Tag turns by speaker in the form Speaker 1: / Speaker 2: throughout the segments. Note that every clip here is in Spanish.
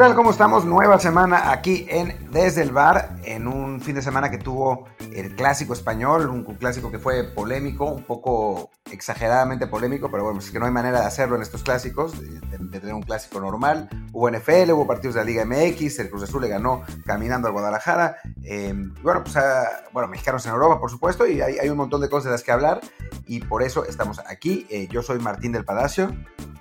Speaker 1: ¿Qué tal? ¿Cómo estamos? Nueva semana aquí en Desde el Bar, en un fin de semana que tuvo el clásico español, un clásico que fue polémico, un poco exageradamente polémico, pero bueno, pues es que no hay manera de hacerlo en estos clásicos, de, tener un clásico normal. Hubo NFL, hubo partidos de la Liga MX, el Cruz Azul le ganó caminando al Guadalajara. Eh, bueno, pues ah, bueno, mexicanos en Europa, por supuesto, y hay, un montón de cosas de las que hablar, y por eso estamos aquí. Eh, yo soy Martín del Palacio.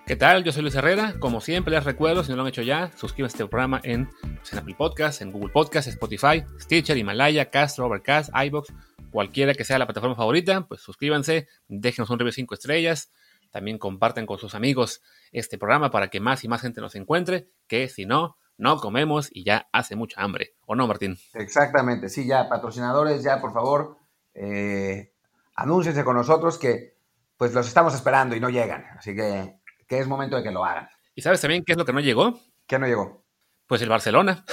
Speaker 2: ¿Qué tal? Yo soy Luis Herrera. Como siempre, les recuerdo, si no lo han hecho ya, suscríbanse a este programa en, pues, en Apple Podcasts, en Google Podcasts, Spotify, Stitcher, Himalaya, Castro, Overcast, iBox, cualquiera que sea la plataforma favorita, pues suscríbanse, déjenos un review 5 estrellas, también compartan con sus amigos este programa para que más y más gente nos encuentre, que si no, no comemos y ya hace mucha hambre. ¿O no, Martín?
Speaker 1: Exactamente, sí, ya, patrocinadores, ya, por favor, eh, anúnciense con nosotros que pues los estamos esperando y no llegan. Así que que es momento de que lo hagan.
Speaker 2: ¿Y sabes también qué es lo que no llegó?
Speaker 1: ¿Qué no llegó?
Speaker 2: Pues el Barcelona.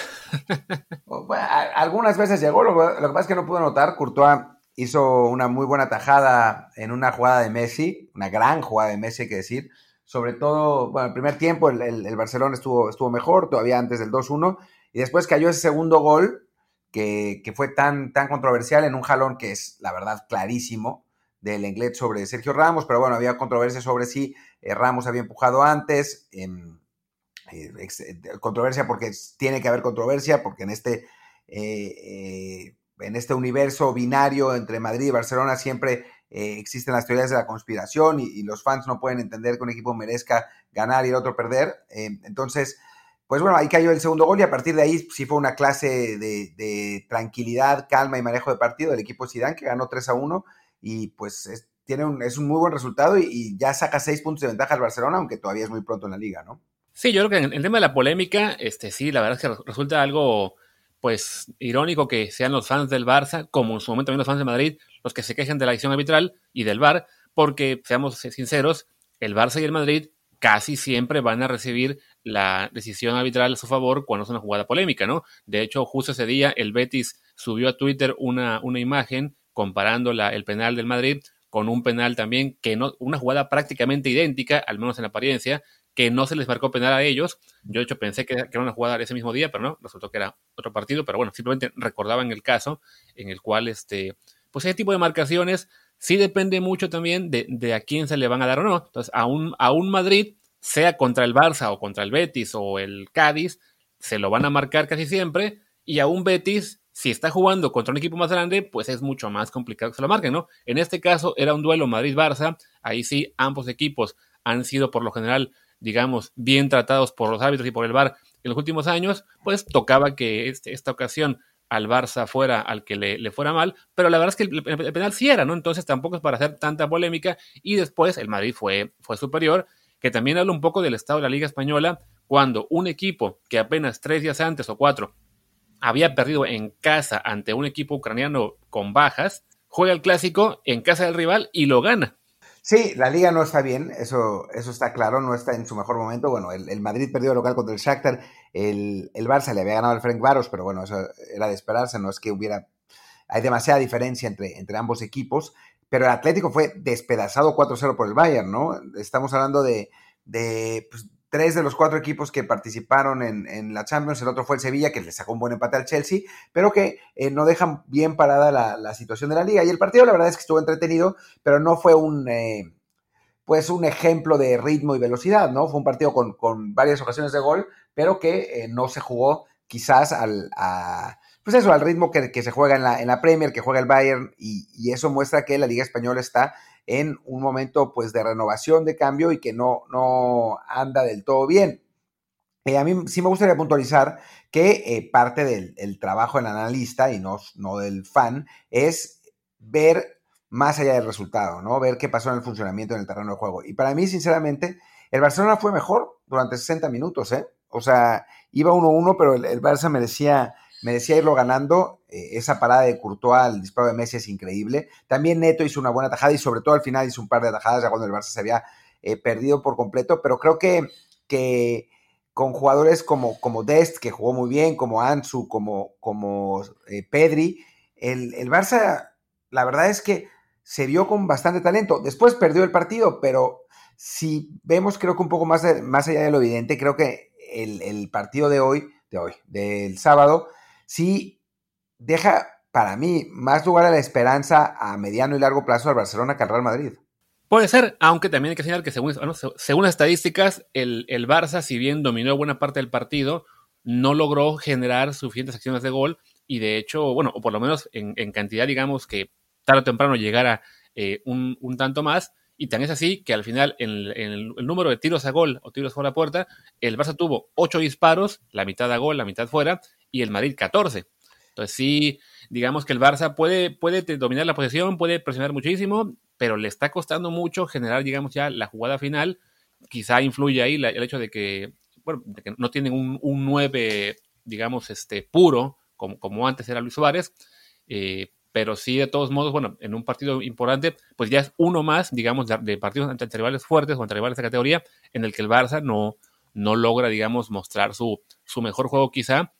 Speaker 1: Algunas veces llegó, lo, que pasa es que no pudo notar. Courtois hizo una muy buena tajada en una jugada de Messi, una gran jugada de Messi, hay que decir. Sobre todo, bueno, el primer tiempo el, Barcelona estuvo, estuvo mejor, todavía antes del 2-1, y después cayó ese segundo gol que, que, fue tan, tan controversial en un jalón que es, la verdad, clarísimo del Englet sobre Sergio Ramos, pero bueno, había controversia sobre si eh, Ramos había empujado antes, em, eh, eh, controversia porque tiene que haber controversia, porque en este, en este universo binario entre Madrid y Barcelona siempre existen las teorías de la conspiración y, los fans no pueden entender que un equipo merezca ganar y el otro perder. Em, entonces, pues bueno, ahí cayó el segundo gol y a partir de ahí sí fue una clase de, tranquilidad, calma y manejo de partido del equipo Zidane que ganó 3 a 1 y pues es, tiene un, es un muy buen resultado y, ya saca seis puntos de ventaja al Barcelona, aunque todavía es muy pronto en la liga, ¿no?
Speaker 2: Sí, yo creo que en el tema de la polémica, este sí, la verdad es que resulta algo pues irónico que sean los fans del Barça, como en su momento también los fans de Madrid, los que se quejen de la acción arbitral y del VAR, porque seamos sinceros, el Barça y el Madrid casi siempre van a recibir la decisión arbitral a su favor cuando es una jugada polémica, ¿no? De hecho, justo ese día el Betis subió a Twitter una, una imagen comparando la, el penal del Madrid con un penal también que no, una jugada prácticamente idéntica, al menos en apariencia, que no se les marcó penal a ellos. Yo de hecho pensé que, era una jugada ese mismo día, pero no, resultó que era otro partido, pero bueno, simplemente recordaban el caso en el cual este, pues ese tipo de marcaciones sí depende mucho también de, a quién se le van a dar o no. Entonces, a un, a un Madrid, sea contra el Barça o contra el Betis o el Cádiz, se lo van a marcar casi siempre, y a un Betis si está jugando contra un equipo más grande, pues es mucho más complicado que se lo marquen, ¿no? En este caso era un duelo Madrid-Barça, ahí sí ambos equipos han sido por lo general, digamos, bien tratados por los árbitros y por el VAR en los últimos años, pues tocaba que este, esta ocasión al Barça fuera al que le, fuera mal, pero la verdad es que el, penal sí era, ¿no? Entonces tampoco es para hacer tanta polémica y después el Madrid fue, fue superior, que también habla un poco del estado de la Liga Española, cuando un equipo que apenas tres días antes o cuatro había perdido en casa ante un equipo ucraniano con bajas, juega el clásico en casa del rival y lo gana.
Speaker 1: Sí, la liga no está bien, eso, eso está claro, no está en su mejor momento. Bueno, el, Madrid perdió el local contra el Shakhtar, el, el, Barça le había ganado al Frank Varos, pero bueno, eso era de esperarse, no es que hubiera... Hay demasiada diferencia entre, entre ambos equipos, pero el Atlético fue despedazado 4-0 por el Bayern, ¿no? Estamos hablando de, de pues, tres de los cuatro equipos que participaron en, la Champions, el otro fue el Sevilla, que le sacó un buen empate al Chelsea, pero que eh, no dejan bien parada la, situación de la liga. Y el partido, la verdad es que estuvo entretenido, pero no fue un, eh, pues un ejemplo de ritmo y velocidad, ¿no? Fue un partido con, varias ocasiones de gol, pero que eh, no se jugó quizás al, pues eso, al ritmo que, se juega en la, Premier, que juega el Bayern, y eso muestra que la Liga Española está en un momento pues de renovación, de cambio y que no, no anda del todo bien. Eh, a mí sí me gustaría puntualizar que eh, parte del trabajo del analista y no, no del fan es ver más allá del resultado, ¿no? Ver qué pasó en el funcionamiento en el terreno de juego. Y para mí, sinceramente, el Barcelona fue mejor durante 60 minutos, ¿eh? O sea, iba 1-1, pero el, el Barça merecía me decía irlo ganando. Eh, esa parada de Courtois al disparo de Messi es increíble. También Neto hizo una buena tajada y sobre todo al final hizo un par de atajadas ya cuando el Barça se había eh, perdido por completo. Pero creo que, que con jugadores como, como Dest, que jugó muy bien, como Ansu, como, como eh, Pedri, el, el Barça, la verdad es que se vio con bastante talento. Después perdió el partido, pero si vemos creo que un poco más, más allá de lo evidente, creo que el, el partido de hoy, de hoy, del sábado, sí deja para mí más lugar a la esperanza a mediano y largo plazo al Barcelona que al Real Madrid.
Speaker 2: Puede ser, aunque también hay que señalar que según, según las estadísticas, el, el, Barça, si bien dominó buena parte del partido, no logró generar suficientes acciones de gol y de hecho, bueno, o por lo menos en, cantidad, digamos, que tarde o temprano llegara eh, un, un, tanto más. Y tan es así que al final, en, el, número de tiros a gol o tiros fuera la puerta, el Barça tuvo 8 disparos, la mitad a gol, la mitad fuera, y el Madrid 14. Entonces sí, digamos que el Barça puede, puede dominar la posesión, puede presionar muchísimo, pero le está costando mucho generar, digamos, ya la jugada final. Quizá influye ahí el hecho de que, bueno, de que no tienen un, un 9, digamos, este, puro, como, como antes era Luis Suárez. Eh, pero sí, de todos modos, bueno, en un partido importante, pues ya es uno más, digamos, de, de partidos ante rivales fuertes o ante rivales de categoría, en el que el Barça no, no logra, digamos, mostrar su, su mejor juego quizá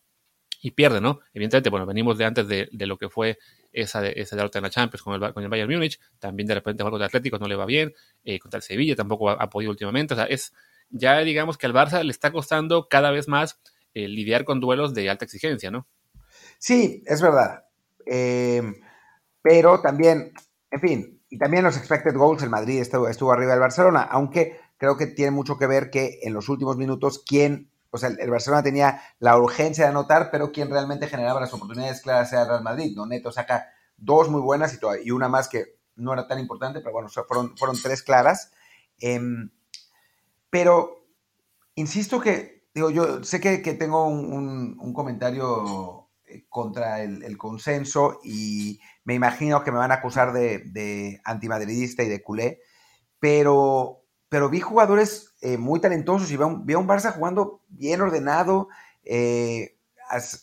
Speaker 2: y pierde, ¿no? Evidentemente, bueno, venimos de antes de, de lo que fue esa, esa derrota en la Champions con el, con el Bayern Múnich, también de repente jugar contra Atlético no le va bien, eh, contra el Sevilla tampoco ha, ha, podido últimamente, o sea, es ya digamos que al Barça le está costando cada vez más eh, lidiar con duelos de alta exigencia, ¿no?
Speaker 1: Sí, es verdad, eh, pero también, en fin, y también los expected goals, el Madrid estuvo, estuvo arriba del Barcelona, aunque creo que tiene mucho que ver que en los últimos minutos, ¿quién o sea, el Barcelona tenía la urgencia de anotar, pero quien realmente generaba las oportunidades claras era el Real Madrid, ¿no? Neto saca dos muy buenas y, una más que no era tan importante, pero bueno, fueron, fueron tres claras. Eh, pero insisto que, digo, yo sé que, tengo un, comentario contra el, el, consenso y me imagino que me van a acusar de, de antimadridista y de culé, pero, pero vi jugadores eh, muy talentosos y vi a, un, un, Barça jugando bien ordenado, eh,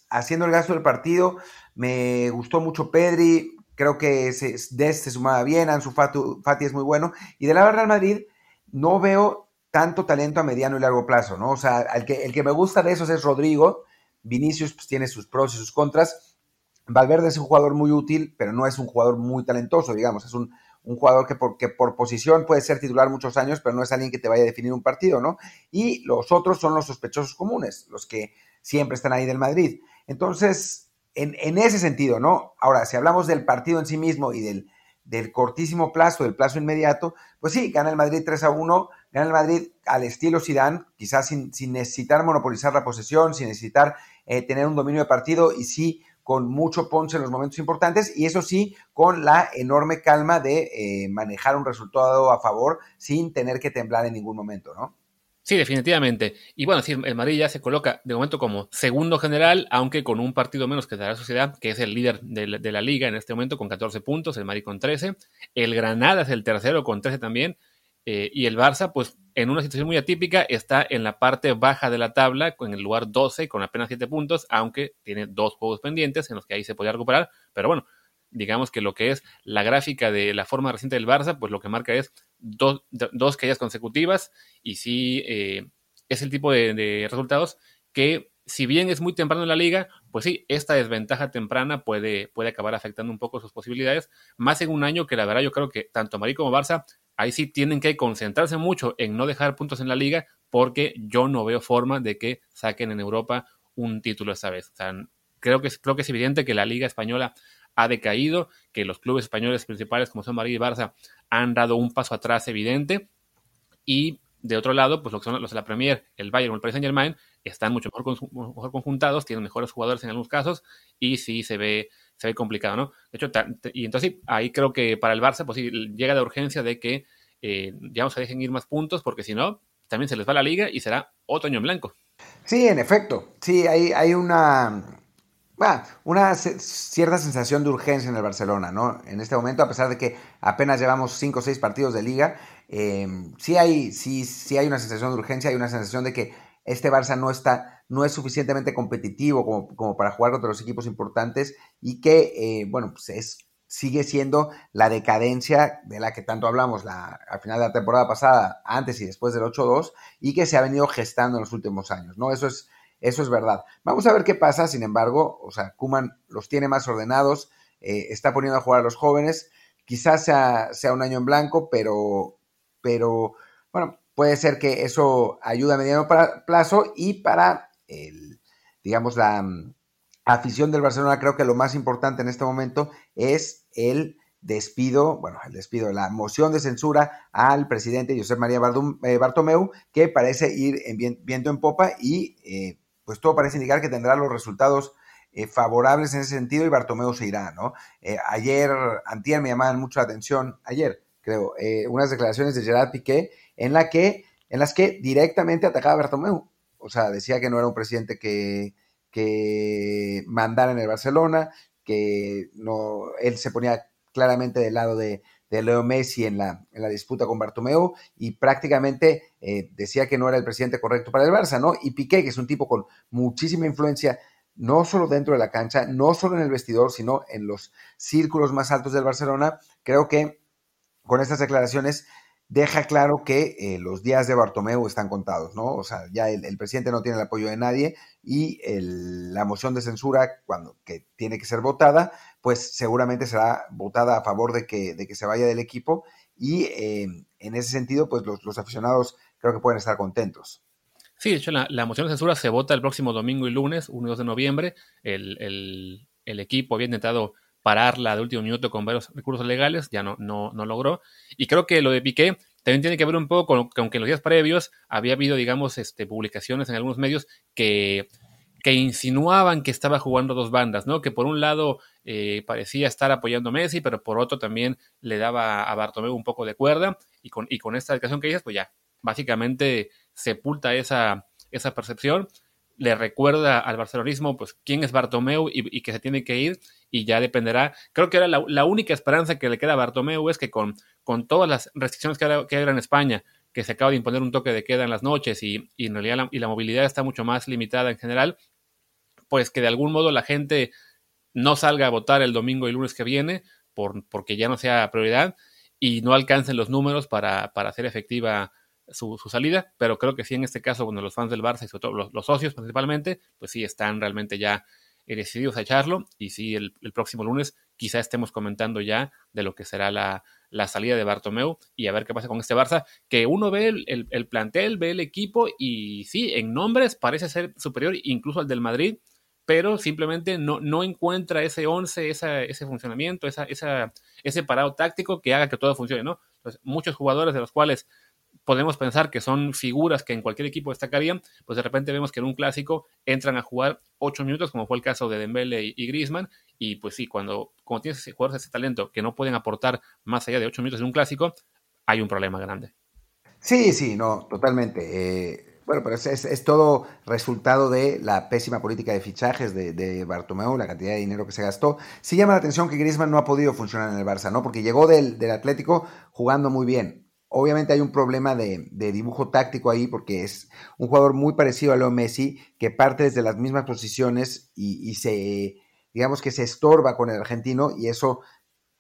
Speaker 1: haciendo el gasto del partido. Me gustó mucho Pedri, creo que se, Des se sumaba bien, Ansu Fati es muy bueno. Y de la Real Madrid no veo tanto talento a mediano y largo plazo, ¿no? O sea, el que, el que me gusta de esos es Rodrigo. Vinicius pues, tiene sus pros y sus contras. Valverde es un jugador muy útil, pero no es un jugador muy talentoso, digamos. Es un, un jugador que por, que por, posición puede ser titular muchos años, pero no es alguien que te vaya a definir un partido, ¿no? Y los otros son los sospechosos comunes, los que siempre están ahí del Madrid. Entonces, en, en ese sentido, ¿no? Ahora, si hablamos del partido en sí mismo y del, del cortísimo plazo, del plazo inmediato, pues sí, gana el Madrid 3 a 1, gana el Madrid al estilo Zidane, quizás sin, sin necesitar monopolizar la posesión, sin necesitar eh, tener un dominio de partido y sí con mucho ponce en los momentos importantes y eso sí, con la enorme calma de eh, manejar un resultado a favor sin tener que temblar en ningún momento, ¿no?
Speaker 2: Sí, definitivamente. Y bueno, sí, el Madrid ya se coloca de momento como segundo general, aunque con un partido menos que la Sociedad, que es el líder de la, liga en este momento con 14 puntos, el Madrid con 13. El Granada es el tercero con 13 también. Eh, y el Barça, pues en una situación muy atípica, está en la parte baja de la tabla, en el lugar 12, con apenas 7 puntos, aunque tiene dos juegos pendientes en los que ahí se podría recuperar. Pero bueno, digamos que lo que es la gráfica de la forma reciente del Barça, pues lo que marca es dos, dos caídas consecutivas y sí eh, es el tipo de, de, resultados que si bien es muy temprano en la liga, pues sí, esta desventaja temprana puede, puede acabar afectando un poco sus posibilidades, más en un año que la verdad yo creo que tanto Madrid como Barça ahí sí tienen que concentrarse mucho en no dejar puntos en la liga porque yo no veo forma de que saquen en Europa un título esta vez. Creo que es evidente que la liga española ha decaído, que los clubes españoles principales como son Madrid y Barça han dado un paso atrás evidente y de otro lado, pues lo que son los de la Premier, el Bayern o el Paris Saint Germain, están mucho mejor, mejor conjuntados, tienen mejores jugadores en algunos casos y sí se ve, se ve complicado, ¿no? De hecho, y entonces ahí creo que para el Barça, pues sí, llega la urgencia de que eh, ya no se dejen ir más puntos, porque si no, también se les va la liga y será otro año en blanco.
Speaker 1: Sí, en efecto, sí, hay, hay una, bueno, una cierta sensación de urgencia en el Barcelona, ¿no? En este momento, a pesar de que apenas llevamos cinco o seis partidos de liga, eh, sí, hay, sí, sí hay una sensación de urgencia, hay una sensación de que este Barça no está, no es suficientemente competitivo como, para jugar contra los equipos importantes y que, eh, bueno, pues es, sigue siendo la decadencia de la que tanto hablamos la, al final de la temporada pasada, antes y después del 8-2, y que se ha venido gestando en los últimos años, ¿no? Eso es, eso es verdad. Vamos a ver qué pasa, sin embargo, o sea, Kuman los tiene más ordenados, eh, está poniendo a jugar a los jóvenes, quizás sea, sea un año en blanco, pero, pero, puede ser que eso ayude a mediano plazo y para el, digamos, la mm, afición del Barcelona, creo que lo más importante en este momento es el despido, bueno, el despido, la moción de censura al presidente José María eh, Bartomeu, que parece ir viento en popa y eh, pues todo parece indicar que tendrá los resultados eh, favorables en ese sentido y Bartomeu se irá, ¿no? ayer, antier me llamaban mucho la atención, ayer creo, unas declaraciones de Gerard Piqué en, la que, en las que directamente atacaba a Bartomeu, o sea, decía que no era un presidente que, que mandara en el Barcelona, que no, él se ponía claramente del lado de, Leo Messi en la, en la, disputa con Bartomeu y prácticamente eh, decía que no era el presidente correcto para el Barça, ¿no? Y Piqué, que es un tipo con muchísima influencia, no solo dentro de la cancha, no solo en el vestidor, sino en los círculos más altos del Barcelona, creo que con estas declaraciones deja claro que eh, los días de Bartomeu están contados, ¿no? O sea, ya el, presidente no tiene el apoyo de nadie y la moción de censura, cuando que tiene que ser votada, pues seguramente será votada a favor de que, de que se vaya del equipo y eh, en ese sentido, pues los, aficionados creo que pueden estar contentos.
Speaker 2: Sí, de hecho, la, moción de censura se vota el próximo domingo y lunes, 1 y 2 de noviembre. El, el equipo había intentado pararla de último minuto con varios recursos legales, ya no, no, no logró. Y creo que lo de Piqué también tiene que ver un poco con que en los días previos había habido, digamos, este, publicaciones en algunos medios que, que insinuaban que estaba jugando dos bandas, ¿no? Que por un lado eh, parecía estar apoyando a Messi, pero por otro también le daba a Bartomeu un poco de cuerda. Y con, y con esta declaración que dices, pues ya, básicamente sepulta esa, esa percepción le recuerda al barcelonismo pues quién es Bartomeu y, que se tiene que ir y ya dependerá. Creo que era la, única esperanza que le queda a Bartomeu es que con, con todas las restricciones que, hay en España, que se acaba de imponer un toque de queda en las noches y, en realidad la, y la movilidad está mucho más limitada en general, pues que de algún modo la gente no salga a votar el domingo y lunes que viene por, porque ya no sea prioridad y no alcancen los números para, para hacer efectiva su, salida, pero creo que sí en este caso, cuando los fans del Barça y sobre los, socios principalmente, pues sí están realmente ya eh, decididos a echarlo y sí el, próximo lunes quizá estemos comentando ya de lo que será la, salida de Bartomeu y a ver qué pasa con este Barça, que uno ve el, el, plantel, ve el equipo y sí, en nombres parece ser superior incluso al del Madrid, pero simplemente no, no encuentra ese 11, ese funcionamiento, esa, esa, ese parado táctico que haga que todo funcione, ¿no? Entonces, muchos jugadores de los cuales podemos pensar que son figuras que en cualquier equipo destacarían, pues de repente vemos que en un clásico entran a jugar ocho minutos, como fue el caso de Dembele y, Griezmann, y pues sí, cuando, cuando tienes jugadores de ese talento que no pueden aportar más allá de ocho minutos en un clásico, hay un problema grande.
Speaker 1: Sí, sí, no, totalmente. Eh, bueno, pero es, todo resultado de la pésima política de fichajes de, de, Bartomeu, la cantidad de dinero que se gastó. Sí llama la atención que Griezmann no ha podido funcionar en el Barça, ¿no? Porque llegó del Atlético jugando muy bien Obviamente hay un problema de, dibujo táctico ahí porque es un jugador muy parecido a Leo Messi que parte desde las mismas posiciones y, se, digamos que se estorba con el argentino y eso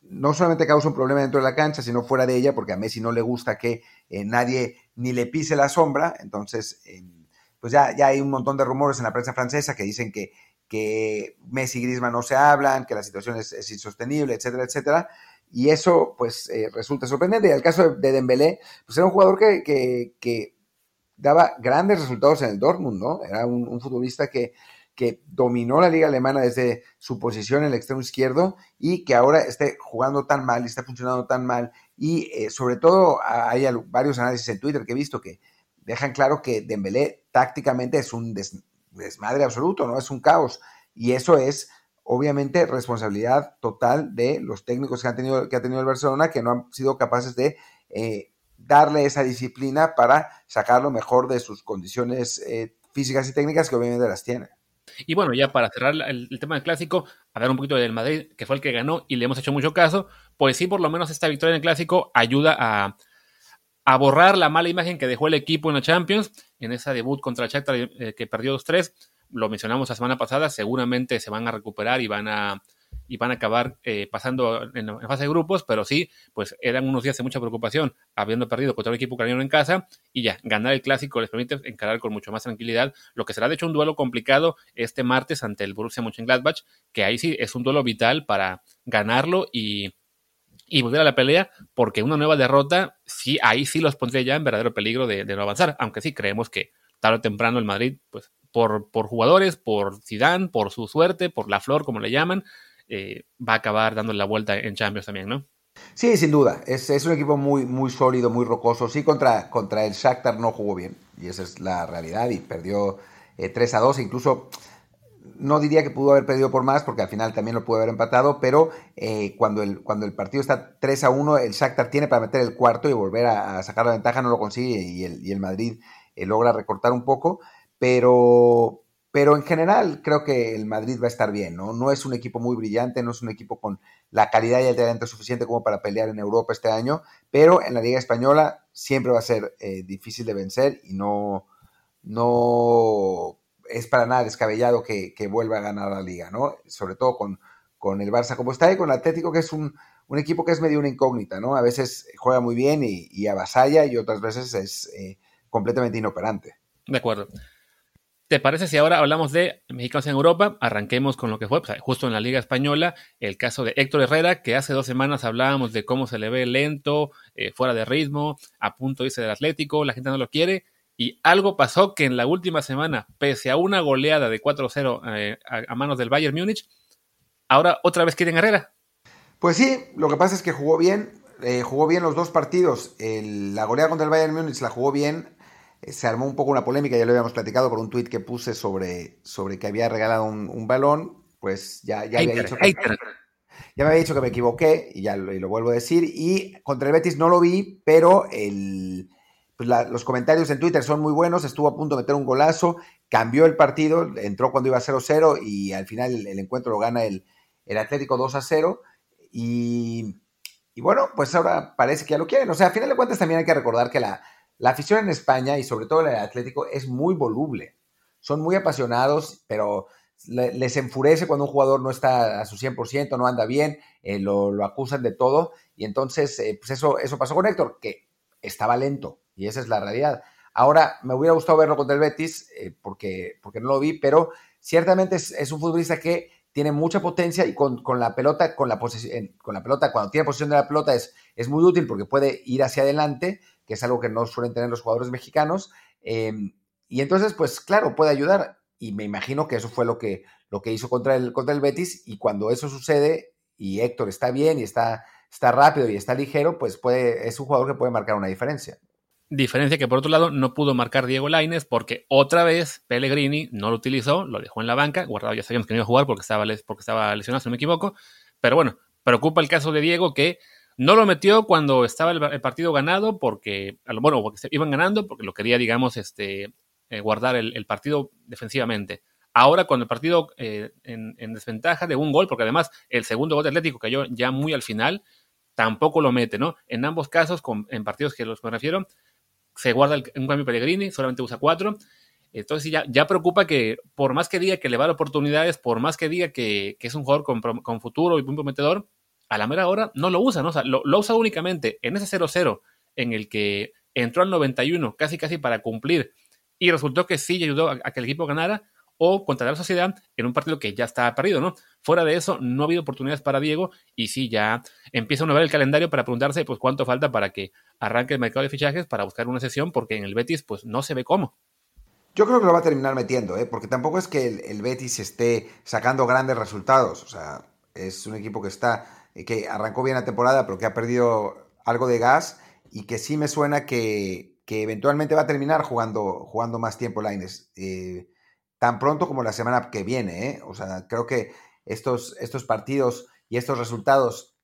Speaker 1: no solamente causa un problema dentro de la cancha, sino fuera de ella porque a Messi no le gusta que eh, nadie ni le pise la sombra. Entonces, pues ya, ya hay un montón de rumores en la prensa francesa que dicen que, que Messi y Griezmann no se hablan, que la situación es, es insostenible, etcétera, etcétera y eso pues eh, resulta sorprendente. Y el caso de, Dembélé, pues era un jugador que, daba grandes resultados en el Dortmund, ¿no? Era un, futbolista que, que, dominó la liga alemana desde su posición en el extremo izquierdo y que ahora esté jugando tan mal y está funcionando tan mal. Y eh, sobre todo hay varios análisis en Twitter que he visto que dejan claro que Dembélé tácticamente es un desmadre absoluto, ¿no? Es un caos. Y eso es obviamente responsabilidad total de los técnicos que, han tenido, que ha tenido el Barcelona, que no han sido capaces de eh, darle esa disciplina para sacar lo mejor de sus condiciones eh, físicas y técnicas que obviamente las tiene.
Speaker 2: Y bueno, ya para cerrar el, tema del clásico, hablar un poquito del Madrid, que fue el que ganó y le hemos hecho mucho caso, pues sí, por lo menos esta victoria en el clásico ayuda a, borrar la mala imagen que dejó el equipo en la Champions, en esa debut contra el Shakhtar eh, que perdió 2-3 lo mencionamos la semana pasada, seguramente se van a recuperar y van a, y van a acabar eh, pasando en, fase de grupos, pero sí, pues eran unos días de mucha preocupación, habiendo perdido contra un equipo ucraniano en casa, y ya, ganar el clásico les permite encarar con mucho más tranquilidad, lo que será de hecho un duelo complicado este martes ante el Borussia Mönchengladbach, que ahí sí es un duelo vital para ganarlo y, y volver a la pelea, porque una nueva derrota, sí, ahí sí los pondría ya en verdadero peligro de, no avanzar, aunque sí creemos que tarde o temprano el Madrid, pues por, por jugadores, por Zidane, por su suerte, por la flor, como le llaman, eh, va a acabar dando la vuelta en Champions también, ¿no?
Speaker 1: Sí, sin duda. Es, es, un equipo muy, muy sólido, muy rocoso. Sí, contra, contra el Shakhtar no jugó bien. Y esa es la realidad. Y perdió 3 eh, a 2. Incluso no diría que pudo haber perdido por más, porque al final también lo pudo haber empatado. Pero eh, cuando, el, cuando el partido está 3 a 1, el Shakhtar tiene para meter el cuarto y volver a, sacar la ventaja. No lo consigue. Y el, y el Madrid eh, logra recortar un poco. Pero, pero en general creo que el Madrid va a estar bien, ¿no? No es un equipo muy brillante, no es un equipo con la calidad y el talento suficiente como para pelear en Europa este año, pero en la Liga Española siempre va a ser eh, difícil de vencer y no, no es para nada descabellado que, vuelva a ganar la Liga, ¿no? Sobre todo con, con el Barça como está y con el Atlético, que es un, equipo que es medio una incógnita, ¿no? A veces juega muy bien y, avasalla y otras veces es eh, completamente inoperante.
Speaker 2: De acuerdo. ¿Te parece si ahora hablamos de mexicanos en Europa? Arranquemos con lo que fue, pues, justo en la Liga Española, el caso de Héctor Herrera, que hace dos semanas hablábamos de cómo se le ve lento, eh, fuera de ritmo, a punto de irse del Atlético, la gente no lo quiere, y algo pasó que en la última semana, pese a una goleada de 4-0 eh, a, manos del Bayern Múnich, ahora otra vez quieren Herrera.
Speaker 1: Pues sí, lo que pasa es que jugó bien, eh, jugó bien los dos partidos. la goleada contra el Bayern Múnich la jugó bien, se armó un poco una polémica, ya lo habíamos platicado por un tuit que puse sobre, sobre que había regalado un, balón, pues ya, ya había dicho que, ya me había dicho que me equivoqué y ya lo, vuelvo a decir. Y contra el Betis no lo vi, pero el, pues los comentarios en Twitter son muy buenos. Estuvo a punto de meter un golazo, cambió el partido, entró cuando iba 0-0 y al final el, encuentro lo gana el, el Atlético 2-0. Y, y bueno, pues ahora parece que ya lo quieren. O sea, a final de cuentas también hay que recordar que la, la afición en España y sobre todo el Atlético es muy voluble. Son muy apasionados, pero les enfurece cuando un jugador no está a su 100%, no anda bien, eh, lo, acusan de todo. Y entonces, eh, pues eso, eso pasó con Héctor, que estaba lento. Y esa es la realidad. Ahora, me hubiera gustado verlo contra el Betis, eh, porque, porque no lo vi, pero ciertamente es, un futbolista que tiene mucha potencia y con, la pelota, con la, con la pelota, cuando tiene posesión de la pelota es, es muy útil porque puede ir hacia adelante, que es algo que no suelen tener los jugadores mexicanos. Em, y entonces, pues claro, puede ayudar. Y me imagino que eso fue lo que, lo que hizo contra el, contra el Betis. Y cuando eso sucede y Héctor está bien y está, está rápido y está ligero, pues puede, es un jugador que puede marcar una diferencia.
Speaker 2: Diferencia que por otro lado no pudo marcar Diego Laines porque otra vez Pellegrini no lo utilizó, lo dejó en la banca, guardado ya sabíamos que no iba a jugar porque estaba, porque estaba lesionado, si no me equivoco. Pero bueno, preocupa el caso de Diego que no lo metió cuando estaba el, partido ganado, porque, bueno, porque iban ganando, porque lo quería, digamos, este, eh, guardar el, partido defensivamente. Ahora, cuando el partido eh, en, desventaja de un gol, porque además el segundo gol de Atlético cayó ya muy al final, tampoco lo mete, ¿no? En ambos casos, en partidos que los me refiero, se guarda un cambio Pellegrini, solamente usa cuatro. Entonces ya, ya preocupa que, por más que diga que le va a oportunidades, por más que diga que, es un jugador con, con futuro y muy prometedor, a la mera hora no lo usa, ¿no? O sea, lo, usa únicamente en ese 0-0 en el que entró al 91 casi casi para cumplir y resultó que sí ayudó a, que el equipo ganara o contra la sociedad en un partido que ya estaba perdido, ¿no? Fuera de eso, no ha habido oportunidades para Diego y sí ya empieza uno a ver el calendario para preguntarse pues cuánto falta para que arranque el mercado de fichajes para buscar una sesión porque en el Betis pues no se ve cómo.
Speaker 1: Yo creo que lo va a terminar metiendo, ¿eh? porque tampoco es que el, el Betis esté sacando grandes resultados, o sea, es un equipo que está que arrancó bien la temporada, pero que ha perdido algo de gas y que sí me suena que, que eventualmente va a terminar jugando, jugando más tiempo Lines. Eh, tan pronto como la semana que viene. ¿eh? O sea, creo que estos, estos partidos y estos resultados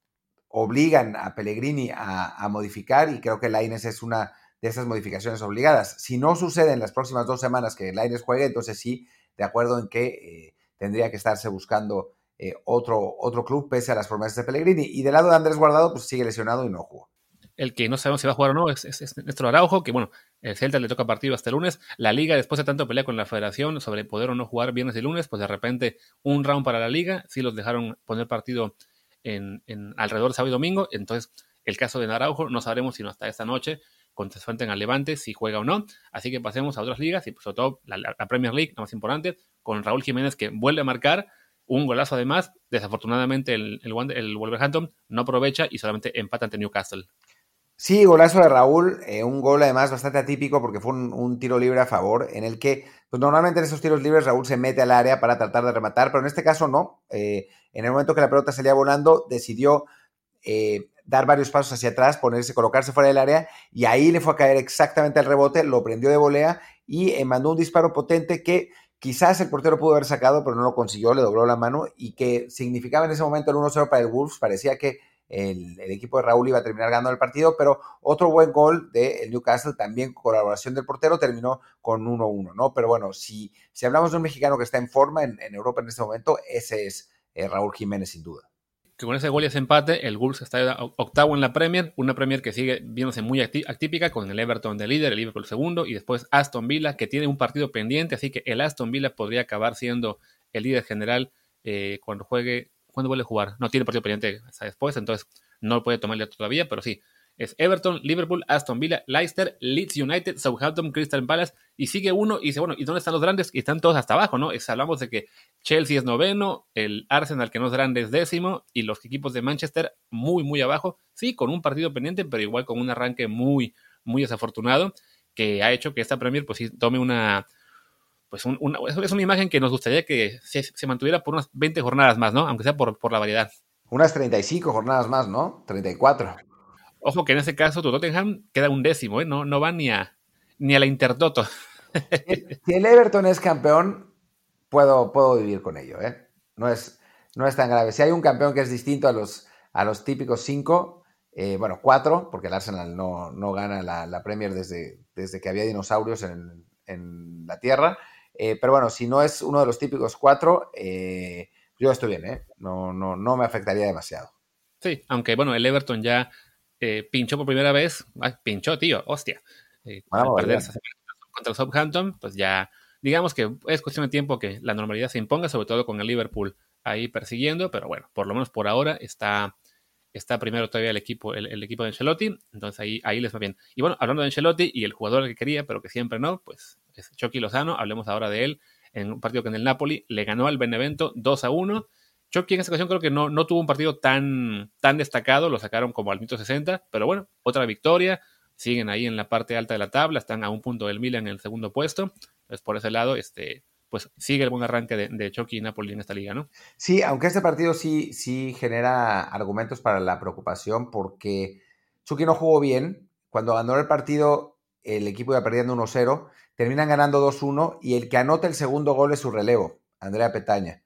Speaker 1: obligan a Pellegrini a, modificar y creo que Laines es una de esas modificaciones obligadas. Si no sucede en las próximas dos semanas que Laines juegue, entonces sí, de acuerdo en que tendría que estarse buscando eh, otro, otro club pese a las promesas de Pellegrini. Y del lado de Andrés Guardado, pues sigue lesionado y no jugó.
Speaker 2: El que no sabemos si va a jugar o no es, es, Néstor Araujo, que bueno, el Celta le toca partido hasta el lunes. La liga, después de tanto pelea con la federación sobre poder o no jugar viernes y lunes, pues de repente un round para la liga, sí los dejaron poner partido en, en alrededor de sábado y domingo. Entonces, el caso de Araujo no sabremos sino hasta esta noche contra en al Levante si juega o no. Así que pasemos a otras ligas y pues, sobre todo la Premier League, la más importante, con Raúl Jiménez que vuelve a marcar un golazo además. Desafortunadamente el, el, Wolverhampton no aprovecha y solamente empata ante Newcastle.
Speaker 1: Sí, golazo de Raúl, eh, un gol además bastante atípico porque fue un, tiro libre a favor en el que pues normalmente en esos tiros libres Raúl se mete al área para tratar de rematar, pero en este caso no. Eh, en el momento que la pelota salía volando decidió eh, dar varios pasos hacia atrás, ponerse, colocarse fuera del área y ahí le fue a caer exactamente el rebote, lo prendió de volea y mandó un disparo potente que quizás el portero pudo haber sacado, pero no lo consiguió, le dobló la mano y que significaba en ese momento el 1-0 para el Wolves. Parecía que el, equipo de Raúl iba a terminar ganando el partido, pero otro buen gol del Newcastle, también colaboración del portero, terminó con 1-1, ¿no? Pero bueno, si, si hablamos de un mexicano que está en forma en, Europa en este momento, ese es eh, Raúl Jiménez, sin duda
Speaker 2: que con ese gol y ese empate, el Wolves está octavo en la Premier, una Premier que sigue viéndose muy atípica, con el Everton de líder, el Liverpool segundo, y después Aston Villa, que tiene un partido pendiente, así que el Aston Villa podría acabar siendo el líder general eh, cuando juegue, cuando vuelve a jugar. No tiene partido pendiente hasta después, entonces no lo puede tomar ya todavía, pero sí, es Everton, Liverpool, Aston Villa, Leicester, Leeds United, Southampton, Crystal Palace y sigue uno y dice, bueno, ¿y dónde están los grandes? Y están todos hasta abajo, ¿no? Es, hablamos de que Chelsea es noveno, el Arsenal que no es grande es décimo y los equipos de Manchester muy, muy abajo, sí, con un partido pendiente, pero igual con un arranque muy, muy desafortunado que ha hecho que esta Premier pues sí tome una... Pues una, es una imagen que nos gustaría que se, se, mantuviera por unas 20 jornadas más, ¿no? Aunque sea por, por la variedad.
Speaker 1: Unas 35 jornadas más, ¿no? 34.
Speaker 2: Ojo que en ese caso tu Tottenham queda un décimo, ¿eh? no, no va ni a, ni a la Intertoto.
Speaker 1: si el Everton es campeón, puedo, puedo vivir con ello. ¿eh? No, es, no es tan grave. Si hay un campeón que es distinto a los, a los típicos cinco, eh, bueno, cuatro, porque el Arsenal no, no gana la, Premier desde, desde, que había dinosaurios en, en la Tierra. Eh, pero bueno, si no es uno de los típicos cuatro, eh, yo estoy bien, no, no, no me afectaría demasiado.
Speaker 2: Sí, aunque bueno, el Everton ya eh, pinchó por primera vez, pinchó, tío, hostia. Eh, perder contra el Southampton, pues ya, digamos que es cuestión de tiempo que la normalidad se imponga, sobre todo con el Liverpool ahí persiguiendo, pero bueno, por lo menos por ahora está, está primero todavía el equipo, el, equipo de Ancelotti, entonces ahí, ahí les va bien. Y bueno, hablando de Ancelotti y el jugador que quería, pero que siempre no, pues es Chucky Lozano, hablemos ahora de él, en un partido que en el Napoli le ganó al Benevento 2 a 1 Chucky en esta ocasión creo que no, no tuvo un partido tan, tan destacado, lo sacaron como al minuto 60, pero bueno, otra victoria, siguen ahí en la parte alta de la tabla, están a un punto del Milan en el segundo puesto, entonces por ese lado, este, pues sigue el buen arranque de, de Chucky y Napoli en esta liga, ¿no?
Speaker 1: Sí, aunque este partido sí, sí genera argumentos para la preocupación porque Chucky no jugó bien, cuando ganó el partido el equipo iba perdiendo 1-0, terminan ganando 2-1 y el que anota el segundo gol es su relevo, Andrea Petaña.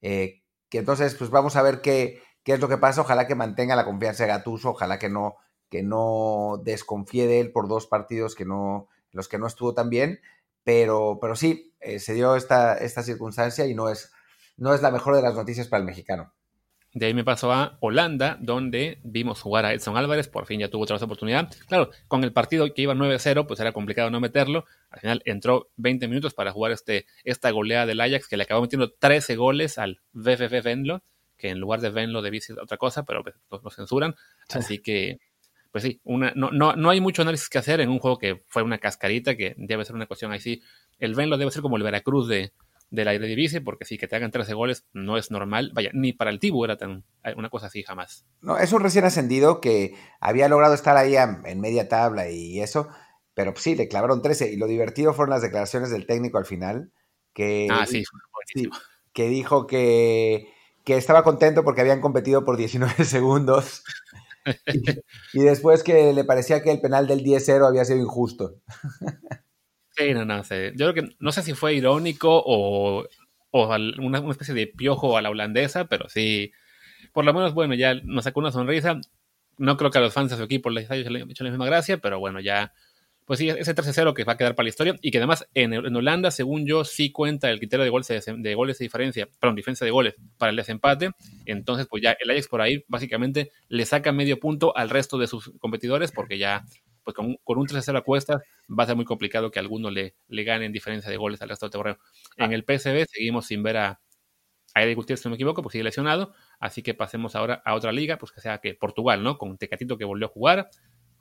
Speaker 1: Eh, que entonces, pues vamos a ver qué, qué es lo que pasa. Ojalá que mantenga la confianza de Gatuso, ojalá que no, que no desconfíe de él por dos partidos que no, los que no estuvo tan bien. Pero, pero sí, eh, se dio esta, esta circunstancia y no es, no es la mejor de las noticias para el mexicano.
Speaker 2: De ahí me pasó a Holanda, donde vimos jugar a Edson Álvarez, por fin ya tuvo otra oportunidad. Claro, con el partido que iba 9-0, pues era complicado no meterlo. Al final entró 20 minutos para jugar este, esta goleada del Ajax, que le acabó metiendo 13 goles al VFF Venlo, que en lugar de Venlo debía ser otra cosa, pero pues, lo, censuran. Así que, pues sí, una, no, no, no hay mucho análisis que hacer en un juego que fue una cascarita, que debe ser una cuestión ahí sí. El Venlo debe ser como el Veracruz de, de la Eredivisie, porque sí, que te hagan 13 goles no es normal. Vaya, ni para el Tibu era tan, una cosa así jamás.
Speaker 1: No, es un recién ascendido que había logrado estar ahí en media tabla y eso, pero pues sí, le clavaron 13. Y lo divertido fueron las declaraciones del técnico al final, que,
Speaker 2: ah, sí,
Speaker 1: que dijo que, que estaba contento porque habían competido por 19 segundos. y, y, después que le parecía que el penal del 10-0 había sido injusto.
Speaker 2: No, sé. Yo creo que no sé si fue irónico o, una, especie de piojo a la holandesa, pero sí, por lo menos, bueno, ya nos sacó una sonrisa. No creo que a los fans de su equipo les haya hecho la misma gracia, pero bueno, ya, pues sí, ese 13-0 que va a quedar para la historia y que además en, Holanda, según yo, sí cuenta el criterio de goles de, goles de diferencia, perdón, diferencia de goles para el desempate. Entonces, pues ya el Ajax por ahí básicamente le saca medio punto al resto de sus competidores porque ya pues con, un 3-0 a cuestas va a ser muy complicado que alguno le, le gane en diferencia de goles al resto del. En ah. el PSV seguimos sin ver a, a Eddie Gutiérrez, si no me equivoco, pues sigue lesionado, así que pasemos ahora a otra liga, pues que sea que Portugal, ¿no? Con Tecatito que volvió a jugar,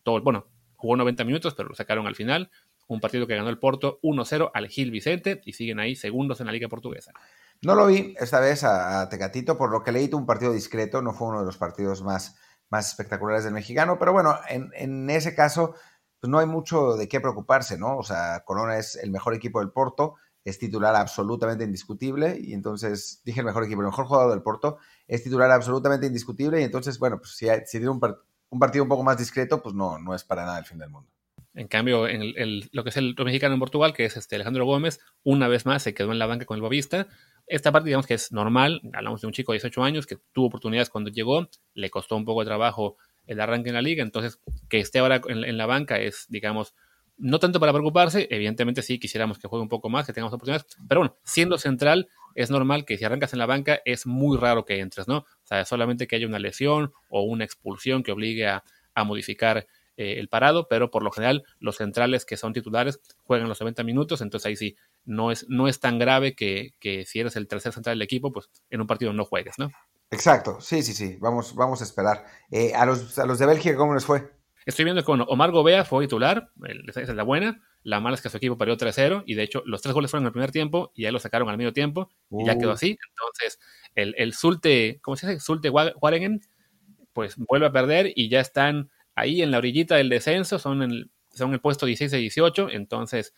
Speaker 2: todo, bueno, jugó 90 minutos, pero lo sacaron al final, un partido que ganó el Porto 1-0 al Gil Vicente y siguen ahí segundos en la Liga Portuguesa.
Speaker 1: No lo vi esta vez a, Tecatito, por lo que leí un partido discreto, no fue uno de los partidos más, más espectaculares del mexicano, pero bueno, en, ese caso, pues no hay mucho de qué preocuparse, ¿no? O sea, Corona es el mejor equipo del Porto, es titular absolutamente indiscutible, y entonces dije el mejor equipo, el mejor jugador del Porto, es titular absolutamente indiscutible, y entonces, bueno, pues si, tiene un, un partido un poco más discreto, pues no, no es para nada el fin del mundo.
Speaker 2: En cambio, en el, lo que es el mexicano en Portugal, que es este Alejandro Gómez, una vez más se quedó en la banca con el Bovista. Esta parte, digamos que es normal. Hablamos de un chico de 18 años que tuvo oportunidades cuando llegó, le costó un poco de trabajo el arranque en la liga. Entonces, que esté ahora en, la banca es, digamos, no tanto para preocuparse. Evidentemente, sí quisiéramos que juegue un poco más, que tengamos oportunidades. Pero bueno, siendo central, es normal que si arrancas en la banca, es muy raro que entres, ¿no? O sea, solamente que haya una lesión o una expulsión que obligue a, modificar eh, el parado, pero por lo general los centrales que son titulares juegan los 90 minutos, entonces ahí sí, no es, no es tan grave que, si eres el tercer central del equipo, pues en un partido no juegues, ¿no?
Speaker 1: Exacto, sí, sí, sí, vamos, vamos a esperar. Eh, a, los, a los de Bélgica, ¿cómo les fue?
Speaker 2: Estoy viendo que Omar Gobea fue titular, esa es la buena. La mala es que su equipo perdió 3-0 y de hecho los tres goles fueron en el primer tiempo y ya lo sacaron al medio tiempo y ya quedó uh. así. Entonces el, el Zulte, ¿cómo se dice? Zulte Waringen, pues vuelve a perder y ya están ahí en la orillita del descenso, son, el, son el puesto 16 y 18, entonces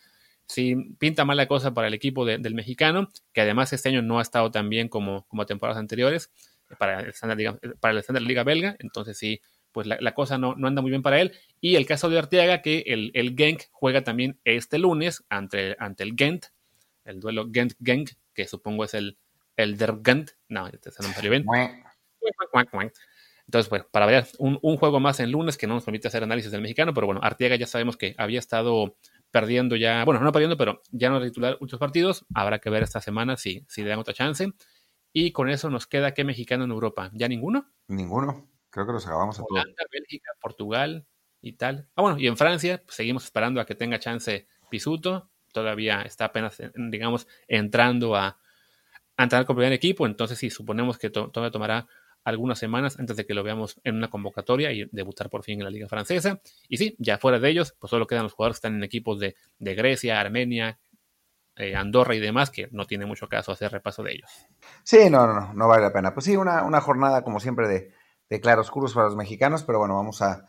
Speaker 2: sí pinta mala cosa para el equipo del mexicano, que además este año no ha estado tan bien como, como temporadas anteriores para el estándar, para el estándar de Liga Belga, entonces sí, pues la, cosa no, no, anda muy bien para él. Y el caso de Arteaga, que el, el Genk juega también este lunes ante, ante el Gent, el duelo Gent-Genk, que supongo es el, el Der Gent, no, se no salió bien. Entonces, bueno, para ver, un, juego más en lunes que no nos permite hacer análisis del mexicano, pero bueno, Arteaga ya sabemos que había estado perdiendo ya, bueno, no perdiendo, pero ya no titular muchos partidos. Habrá que ver esta semana si, si le dan otra chance. Y con eso nos queda qué mexicano en Europa. ¿Ya ninguno?
Speaker 1: Ninguno. Creo que los acabamos a
Speaker 2: Holanda, Bélgica, Portugal y tal. Ah, bueno, y en Francia pues, seguimos esperando a que tenga chance Pisuto. Todavía está apenas, digamos, entrando a, a entrar con el primer equipo. Entonces, sí, suponemos que todavía tomará algunas semanas antes de que lo veamos en una convocatoria y debutar por fin en la Liga Francesa. Y sí, ya fuera de ellos, pues solo quedan los jugadores que están en equipos de, Grecia, Armenia, eh, Andorra y demás, que no tiene mucho caso hacer repaso de ellos.
Speaker 1: Sí, no, no, no vale la pena. Pues sí, una, una jornada como siempre de, de claroscuros para los mexicanos, pero bueno, vamos a,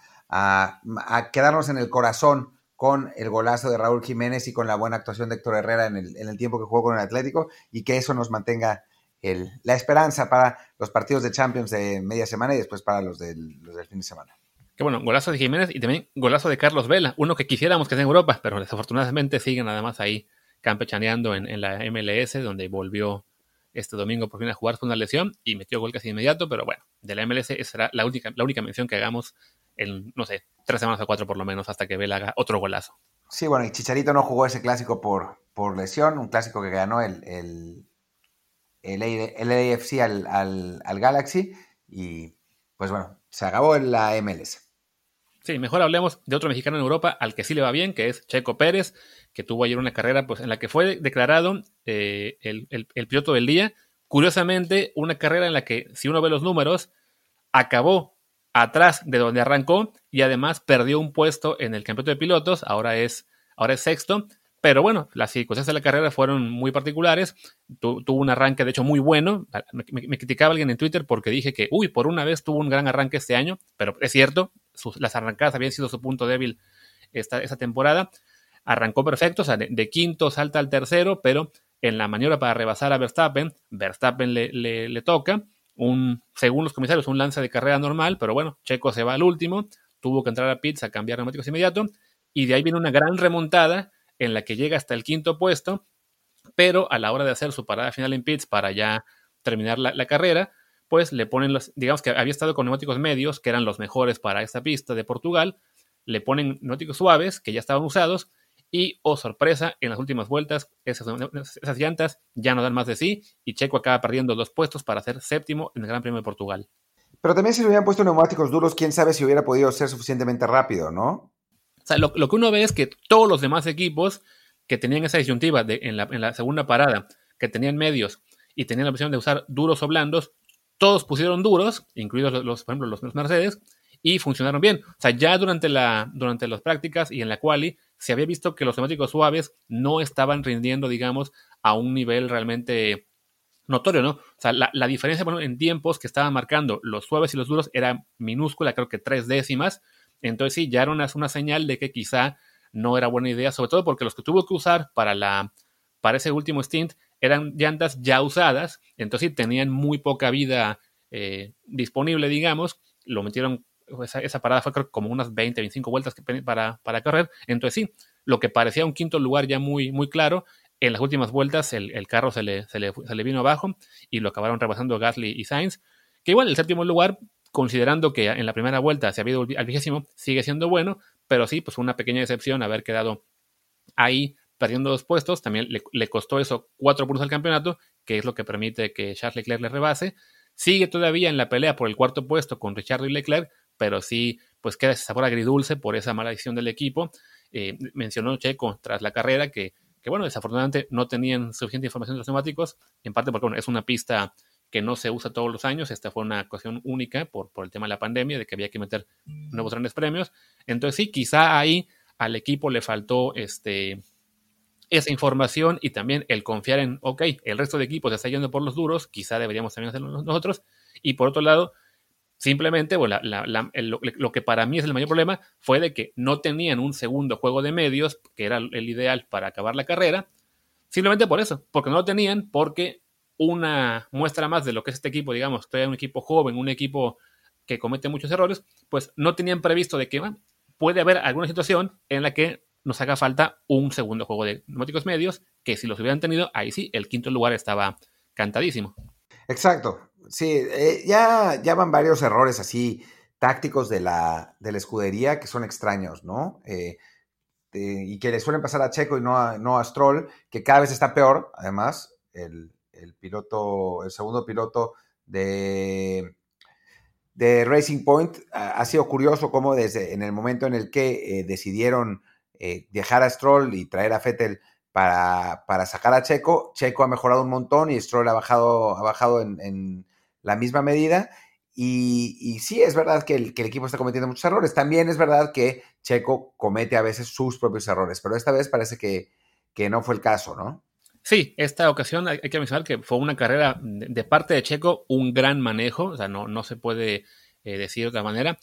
Speaker 1: quedarnos en el corazón con el golazo de Raúl Jiménez y con la buena actuación de Héctor Herrera en el, en el tiempo que jugó con el Atlético y que eso nos mantenga la esperanza para los partidos de Champions de media semana y después para los del, fin de semana.
Speaker 2: Qué bueno, golazo de Jiménez y también golazo de Carlos Vela, uno que quisiéramos que esté en Europa, pero desafortunadamente siguen además ahí campechaneando en, la MLS, donde volvió este domingo por fin a jugar con una lesión y metió gol casi inmediato, pero bueno, de la MLS esa será la única, la única mención que hagamos en, no sé, tres semanas o cuatro por lo menos, hasta que Vela haga otro golazo.
Speaker 1: Sí, bueno, y Chicharito no jugó ese clásico por, por lesión, un clásico que ganó el, el, AFC al, Galaxy y pues bueno, se acabó la MLS.
Speaker 2: Sí, mejor hablemos de otro mexicano en Europa al que sí le va bien, que es Checo Pérez, que tuvo ayer una carrera pues, en la que fue declarado eh, el, el, piloto del día. Curiosamente, una carrera en la que, si uno ve los números, acabó atrás de donde arrancó y además perdió un puesto en el campeonato de pilotos, ahora es, ahora es sexto, pero bueno, las circunstancias de la carrera fueron muy particulares. tuvo un arranque, de hecho, muy bueno. Me, criticaba alguien en Twitter porque dije que, uy, por una vez tuvo un gran arranque este año, pero es cierto, las arrancadas habían sido su punto débil esta, temporada. Arrancó perfecto, o sea, de, quinto salta al tercero, pero en la maniobra para rebasar a Verstappen, Verstappen le, le, toca. Un, según los comisarios, un lance de carrera normal, pero bueno, Checo se va al último, tuvo que entrar a pits a cambiar neumáticos inmediato, y de ahí viene una gran remontada en la que llega hasta el quinto puesto, pero a la hora de hacer su parada final en pits para ya terminar la, carrera, pues le ponen los, digamos que había estado con neumáticos medios, que eran los mejores para esta pista de Portugal, le ponen neumáticos suaves, que ya estaban usados, y, oh sorpresa, en las últimas vueltas esas, esas, llantas ya no dan más de sí y Checo acaba perdiendo dos puestos para ser séptimo en el Gran Premio de Portugal.
Speaker 1: Pero también si le hubieran puesto neumáticos duros, quién sabe si hubiera podido ser suficientemente rápido, ¿no?
Speaker 2: Sea, lo, que uno ve es que todos los demás equipos que tenían esa disyuntiva en, la, segunda parada, que tenían medios y tenían la opción de usar duros o blandos, todos pusieron duros, incluidos los, por ejemplo, los, Mercedes, y funcionaron bien. O sea, ya durante, la, durante las prácticas y en la quali, se había visto que los neumáticos suaves no estaban rindiendo, digamos, a un nivel realmente notorio, ¿no? O sea, la, diferencia en tiempos que estaban marcando los suaves y los duros era minúscula, creo que tres décimas. Entonces sí, ya era una, una señal de que quizá no era buena idea, sobre todo porque los que tuvo que usar para, la, para ese último stint eran llantas ya usadas, entonces sí tenían muy poca vida eh, disponible, digamos, lo metieron, esa, esa, parada fue como unas 20, 25 vueltas para, para correr, entonces sí, lo que parecía un quinto lugar ya muy, muy claro, en las últimas vueltas el, carro se le, se, le, se le, vino abajo y lo acabaron rebasando Gasly y Sainz, que igual el séptimo lugar, considerando que en la primera vuelta se había ido al vigésimo, sigue siendo bueno, pero sí, pues una pequeña decepción haber quedado ahí perdiendo dos puestos, también le, costó eso cuatro puntos al campeonato, que es lo que permite que Charles Leclerc le rebase. Sigue todavía en la pelea por el cuarto puesto con Richard y Leclerc, pero sí, pues queda ese sabor agridulce por esa mala decisión del equipo. Eh, mencionó Checo tras la carrera que, que, bueno, desafortunadamente no tenían suficiente información de los neumáticos, en parte porque es una pista que no se usa todos los años, esta fue una cuestión única por, por el tema de la pandemia, de que había que meter nuevos grandes premios. Entonces sí, quizá ahí al equipo le faltó este, esa información y también el confiar en, ok, el resto de equipos está yendo por los duros, quizá deberíamos también hacerlo nosotros. Y por otro lado, simplemente, bueno, lo, que para mí es el mayor problema fue de que no tenían un segundo juego de medios, que era el ideal para acabar la carrera, simplemente por eso, porque no lo tenían, porque una muestra más de lo que es este equipo, digamos, todavía un equipo joven, un equipo que comete muchos errores, pues no tenían previsto de que puede haber alguna situación en la que nos haga falta un segundo juego de neumáticos medios, que si los hubieran tenido, ahí sí, el quinto lugar estaba cantadísimo.
Speaker 1: Exacto, sí, eh, ya, ya van varios errores así tácticos de la, de la escudería que son extraños, ¿no? Eh, y que le suelen pasar a Checo y no a, no a Stroll, que cada vez está peor, además, el, el piloto, el segundo piloto de, de Racing Point, ha, sido curioso cómo desde en el momento en el que eh, decidieron eh, dejar a Stroll y traer a Fettel para, para, sacar a Checo, Checo ha mejorado un montón y Stroll ha bajado, ha bajado en, la misma medida. Y, sí, es verdad que el, que el, equipo está cometiendo muchos errores. También es verdad que Checo comete a veces sus propios errores, pero esta vez parece que, que no fue el caso, ¿no?
Speaker 2: Sí, esta ocasión hay, que mencionar que fue una carrera de, parte de Checo, un gran manejo, o sea, no, no se puede eh, decir de otra manera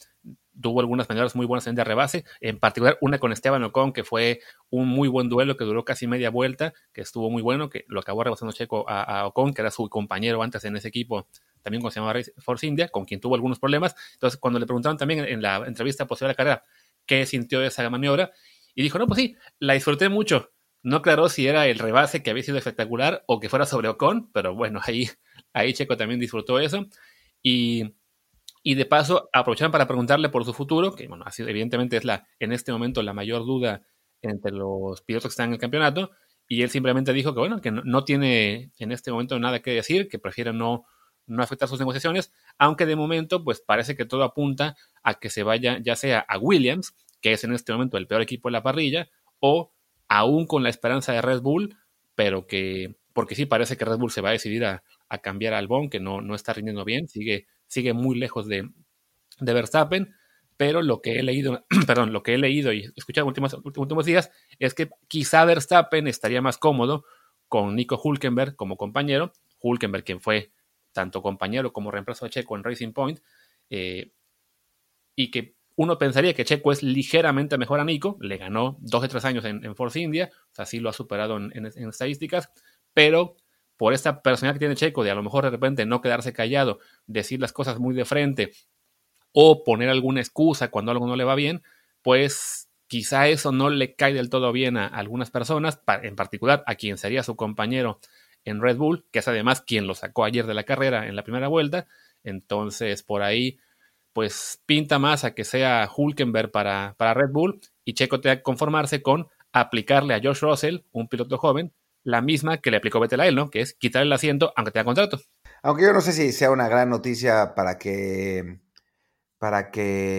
Speaker 2: tuvo algunas maniobras muy buenas en de rebase, en particular una con Esteban Ocon, que fue un muy buen duelo que duró casi media vuelta, que estuvo muy bueno, que lo acabó rebasando Checo a, Ocon, que era su compañero antes en ese equipo, también cuando se llamaba Force India, con quien tuvo algunos problemas. Entonces, cuando le preguntaron también en la entrevista posterior a la carrera qué sintió de esa maniobra, y dijo, no, pues sí, la disfruté mucho. No aclaró si era el rebase que había sido espectacular o que fuera sobre Ocon, pero bueno, ahí, ahí Checo también disfrutó eso. Y y de paso aprovecharon para preguntarle por su futuro, que bueno, así, evidentemente es la, en este momento la mayor duda entre los pilotos que están en el campeonato, y él simplemente dijo que bueno, que no, tiene en este momento nada que decir, que prefiere no, no afectar sus negociaciones, aunque de momento pues parece que todo apunta a que se vaya ya sea a Williams, que es en este momento el peor equipo de la parrilla, o aún con la esperanza de Red Bull, pero que, porque sí parece que Red Bull se va a decidir a, a cambiar al Albon, que no, no está rindiendo bien, sigue sigue muy lejos de, de Verstappen, pero lo que he leído, perdón, lo que he leído y escuchado últimos, últimos días es que quizá Verstappen estaría más cómodo con Nico Hulkenberg como compañero, Hulkenberg quien fue tanto compañero como reemplazo de Checo en Racing Point, eh, y que uno pensaría que Checo es ligeramente mejor a Nico, le ganó dos o tres años en, Force India, o sea, sí lo ha superado en, en estadísticas, pero por esta personalidad que tiene Checo, de a lo mejor de repente no quedarse callado, decir las cosas muy de frente o poner alguna excusa cuando algo no le va bien, pues quizá eso no le cae del todo bien a algunas personas, en particular a quien sería su compañero en Red Bull, que es además quien lo sacó ayer de la carrera en la primera vuelta. Entonces, por ahí, pues pinta más a que sea Hulkenberg para, para Red Bull y Checo tenga que conformarse con aplicarle a Josh Russell, un piloto joven, la misma que le aplicó Vettel a él, ¿no? Que es quitar el asiento aunque tenga contrato.
Speaker 1: Aunque yo no sé si sea una gran noticia para que. Para que.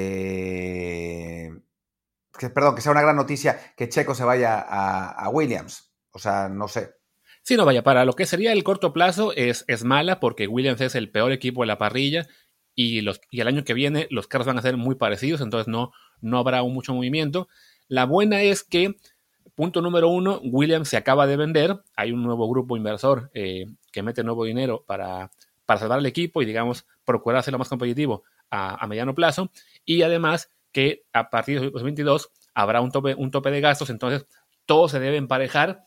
Speaker 1: perdón, que sea una gran noticia que Checo se vaya a, Williams. O sea, no sé.
Speaker 2: Sí, no vaya, para lo que sería el corto plazo es, es mala porque Williams es el peor equipo de la parrilla y, los, el año que viene los carros van a ser muy parecidos, entonces no, no habrá mucho movimiento. La buena es que punto número uno, Williams se acaba de vender, hay un nuevo grupo inversor eh, que mete nuevo dinero para, para salvar el equipo y, digamos, procurar hacerlo más competitivo a, a mediano plazo, y además que a partir de 2022 habrá un tope, un tope de gastos, entonces todo se debe emparejar,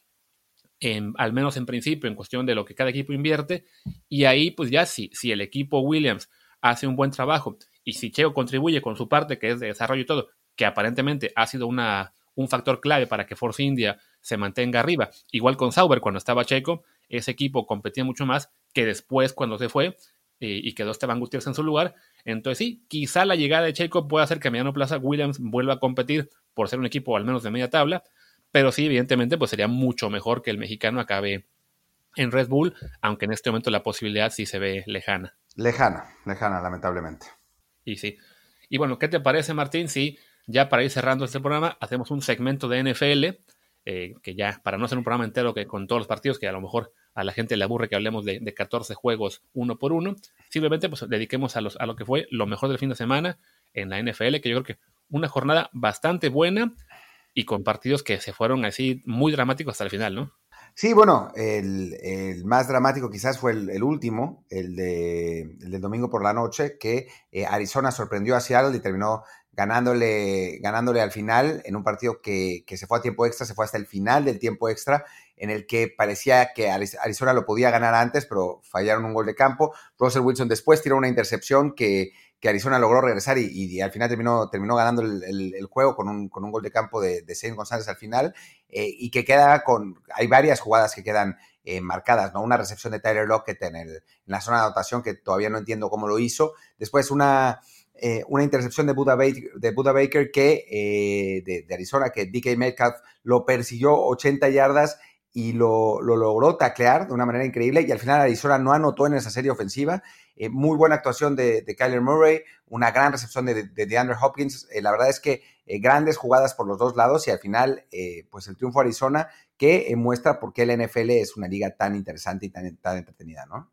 Speaker 2: al menos en principio, en cuestión de lo que cada equipo invierte, y ahí pues ya si, si el equipo Williams hace un buen trabajo y si Checo contribuye con su parte, que es de desarrollo y todo, que aparentemente ha sido una, un factor clave para que Force India se mantenga arriba, igual con Sauber cuando estaba Checo, ese equipo competía mucho más que después cuando se fue y quedó Esteban Gutiérrez en su lugar. Entonces sí, quizá la llegada de Checo pueda hacer que a mediano plazo Williams vuelva a competir por ser un equipo al menos de media tabla, pero sí, evidentemente, pues sería mucho mejor que el mexicano acabe en Red Bull, aunque en este momento la posibilidad sí se ve lejana.
Speaker 1: Lejana, lejana, lamentablemente.
Speaker 2: Y sí. Y bueno, ¿qué te parece, Martín? Si ya para ir cerrando este programa, hacemos un segmento de NFL, eh, que ya, para no hacer un programa entero que con todos los partidos, que a lo mejor a la gente le aburre que hablemos de, 14 juegos uno por uno, simplemente pues dediquemos a, los, a lo que fue lo mejor del fin de semana en la NFL, que yo creo que una jornada bastante buena y con partidos que se fueron así muy dramáticos hasta el final, ¿no?
Speaker 1: Sí, bueno, el, más dramático quizás fue el, último, el, de, el del domingo por la noche, que eh, Arizona sorprendió a Seattle y terminó ganándole, ganándole al final en un partido que, que, se fue a tiempo extra, se fue hasta el final del tiempo extra, en el que parecía que Arizona lo podía ganar antes, pero fallaron un gol de campo. Russell Wilson después tiró una intercepción que que Arizona logró regresar y, al final terminó, terminó ganando el, juego con un, con un, gol de campo de, de González al final eh, y que queda con, hay varias jugadas que quedan eh, marcadas, ¿no? Una recepción de Tyler Lockett en, el, en la zona de anotación que todavía no entiendo cómo lo hizo. Después una, eh, una intercepción de Buda Baker, de que, de, de, Arizona que DK Metcalf lo persiguió 80 yardas y lo, logró taclear de una manera increíble y al final Arizona no anotó en esa serie ofensiva. Eh, muy buena actuación de, Kyler Murray, una gran recepción de, de DeAndre Hopkins. Eh, la verdad es que eh, grandes jugadas por los dos lados y al final, pues el triunfo Arizona que muestra por qué la NFL es una liga tan interesante y tan, tan entretenida, ¿no?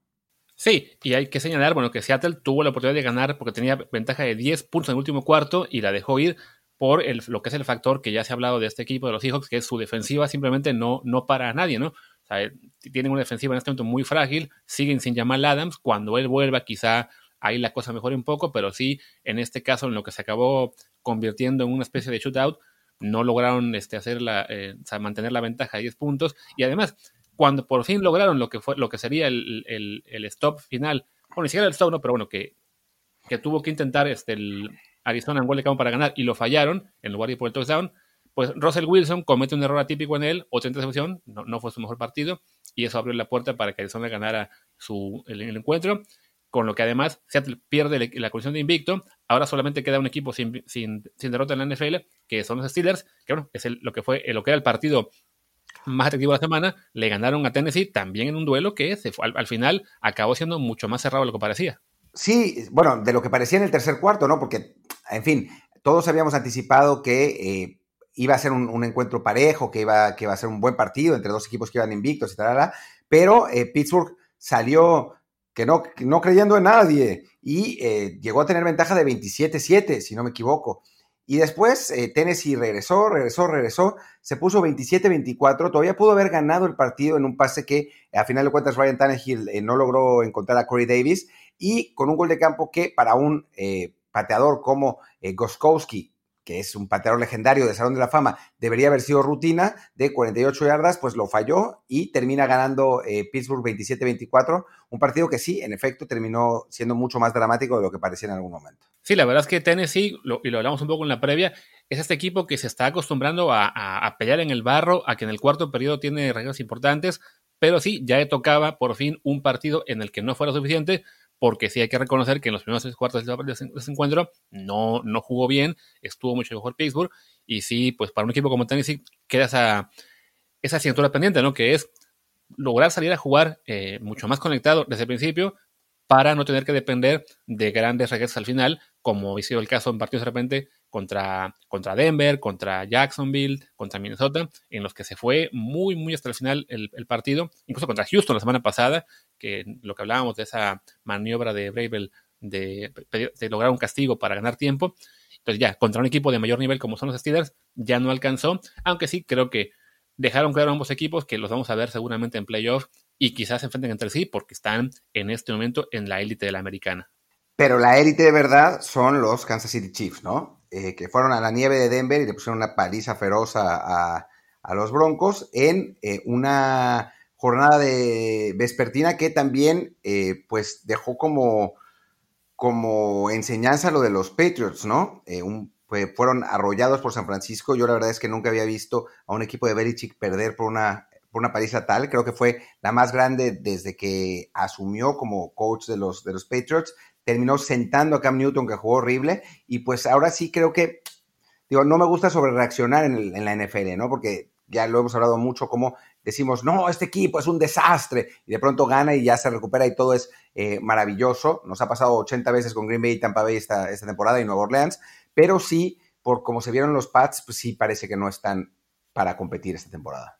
Speaker 2: Sí, y hay que señalar, bueno, que Seattle tuvo la oportunidad de ganar porque tenía ventaja de 10 puntos en el último cuarto y la dejó ir por el, lo que es el factor que ya se ha hablado de este equipo de los Seahawks, que es su defensiva simplemente no, no para a nadie, ¿no? O sea, tienen una defensiva en este momento muy frágil, siguen sin llamar Adams, cuando él vuelva quizá ahí la cosa mejore un poco, pero sí, en este caso, en lo que se acabó convirtiendo en una especie de shootout, no lograron este, hacer la, eh, mantener la ventaja de 10 puntos, y además, cuando por fin lograron lo que, fue, lo que sería el, el, stop final, bueno, ni siquiera el stop, ¿no? pero bueno, que, que tuvo que intentar este, el, Arizona en gol de campo para ganar y lo fallaron en lugar de ir por el touchdown, pues Russell Wilson comete un error atípico en él, otra intercepción, no, no fue su mejor partido, y eso abrió la puerta para que Arizona ganara su, el, encuentro, con lo que además Seattle pierde la condición de invicto, ahora solamente queda un equipo sin, sin, derrota en la NFL, que son los Steelers, que bueno, es lo, que fue, lo que era el partido más atractivo de la semana, le ganaron a Tennessee también en un duelo que al final acabó siendo mucho más cerrado de lo que parecía.
Speaker 1: Sí, bueno, de lo que parecía en el tercer cuarto, ¿no? Porque, en fin, todos habíamos anticipado que eh, iba a ser un, encuentro parejo, que iba, que iba a ser un buen partido entre dos equipos que iban invictos y tal, pero eh, Pittsburgh salió que no, no creyendo en nadie y eh, llegó a tener ventaja de 27-7, si no me equivoco. Y después Tennessee regresó, regresó, regresó, se puso 27-24, todavía pudo haber ganado el partido en un pase que a final de cuentas Ryan Tannehill no logró encontrar a Corey Davis y con un gol de campo que para un eh, pateador como eh, Goskowski, que es un pateador legendario de Salón de la Fama, debería haber sido rutina de 48 yardas, pues lo falló y termina ganando eh, Pittsburgh 27-24, un partido que sí, en efecto, terminó siendo mucho más dramático de lo que parecía en algún momento.
Speaker 2: Sí, la verdad es que Tennessee, y lo hablamos un poco en la previa, es este equipo que se está acostumbrando a, a pelear en el barro, a que en el cuarto periodo tiene reglas importantes, pero sí, ya tocaba por fin un partido en el que no fuera suficiente porque sí hay que reconocer que en los primeros tres cuartos de ese encuentro no, no jugó bien, estuvo mucho mejor Pittsburgh, y sí, pues para un equipo como Tennessee queda esa, esa asignatura pendiente, ¿no? Que es lograr salir a jugar eh, mucho más conectado desde el principio para no tener que depender de grandes regresos al final, como ha sido el caso en partidos de repente contra, contra Denver, contra Jacksonville, contra Minnesota, en los que se fue muy, muy hasta el final el, partido, incluso contra Houston la semana pasada, que lo que hablábamos de esa maniobra de Bravel de, lograr un castigo para ganar tiempo. Entonces ya, contra un equipo de mayor nivel como son los Steelers, ya no alcanzó, aunque sí creo que dejaron claro ambos equipos que los vamos a ver seguramente en playoffs y quizás se enfrenten entre sí porque están en este momento en la élite de la americana.
Speaker 1: Pero la élite de verdad son los Kansas City Chiefs, ¿no? Eh, que fueron a la nieve de Denver y le pusieron una paliza feroz a, los Broncos en eh, una jornada de vespertina que también eh, pues dejó como, como enseñanza lo de los Patriots, ¿no? fueron arrollados por San Francisco. Yo la verdad es que nunca había visto a un equipo de Belichick perder por una, por una paliza tal. Creo que fue la más grande desde que asumió como coach de los, de los Patriots terminó sentando a Cam Newton, que jugó horrible, y pues ahora sí creo que, digo, no me gusta sobre reaccionar en, la NFL, ¿no? Porque ya lo hemos hablado mucho, como decimos, no, este equipo es un desastre, y de pronto gana y ya se recupera y todo es eh, maravilloso. Nos ha pasado 80 veces con Green Bay y Tampa Bay esta, esta temporada y Nueva Orleans, pero sí, por como se vieron los Pats, pues sí parece que no están para competir esta temporada.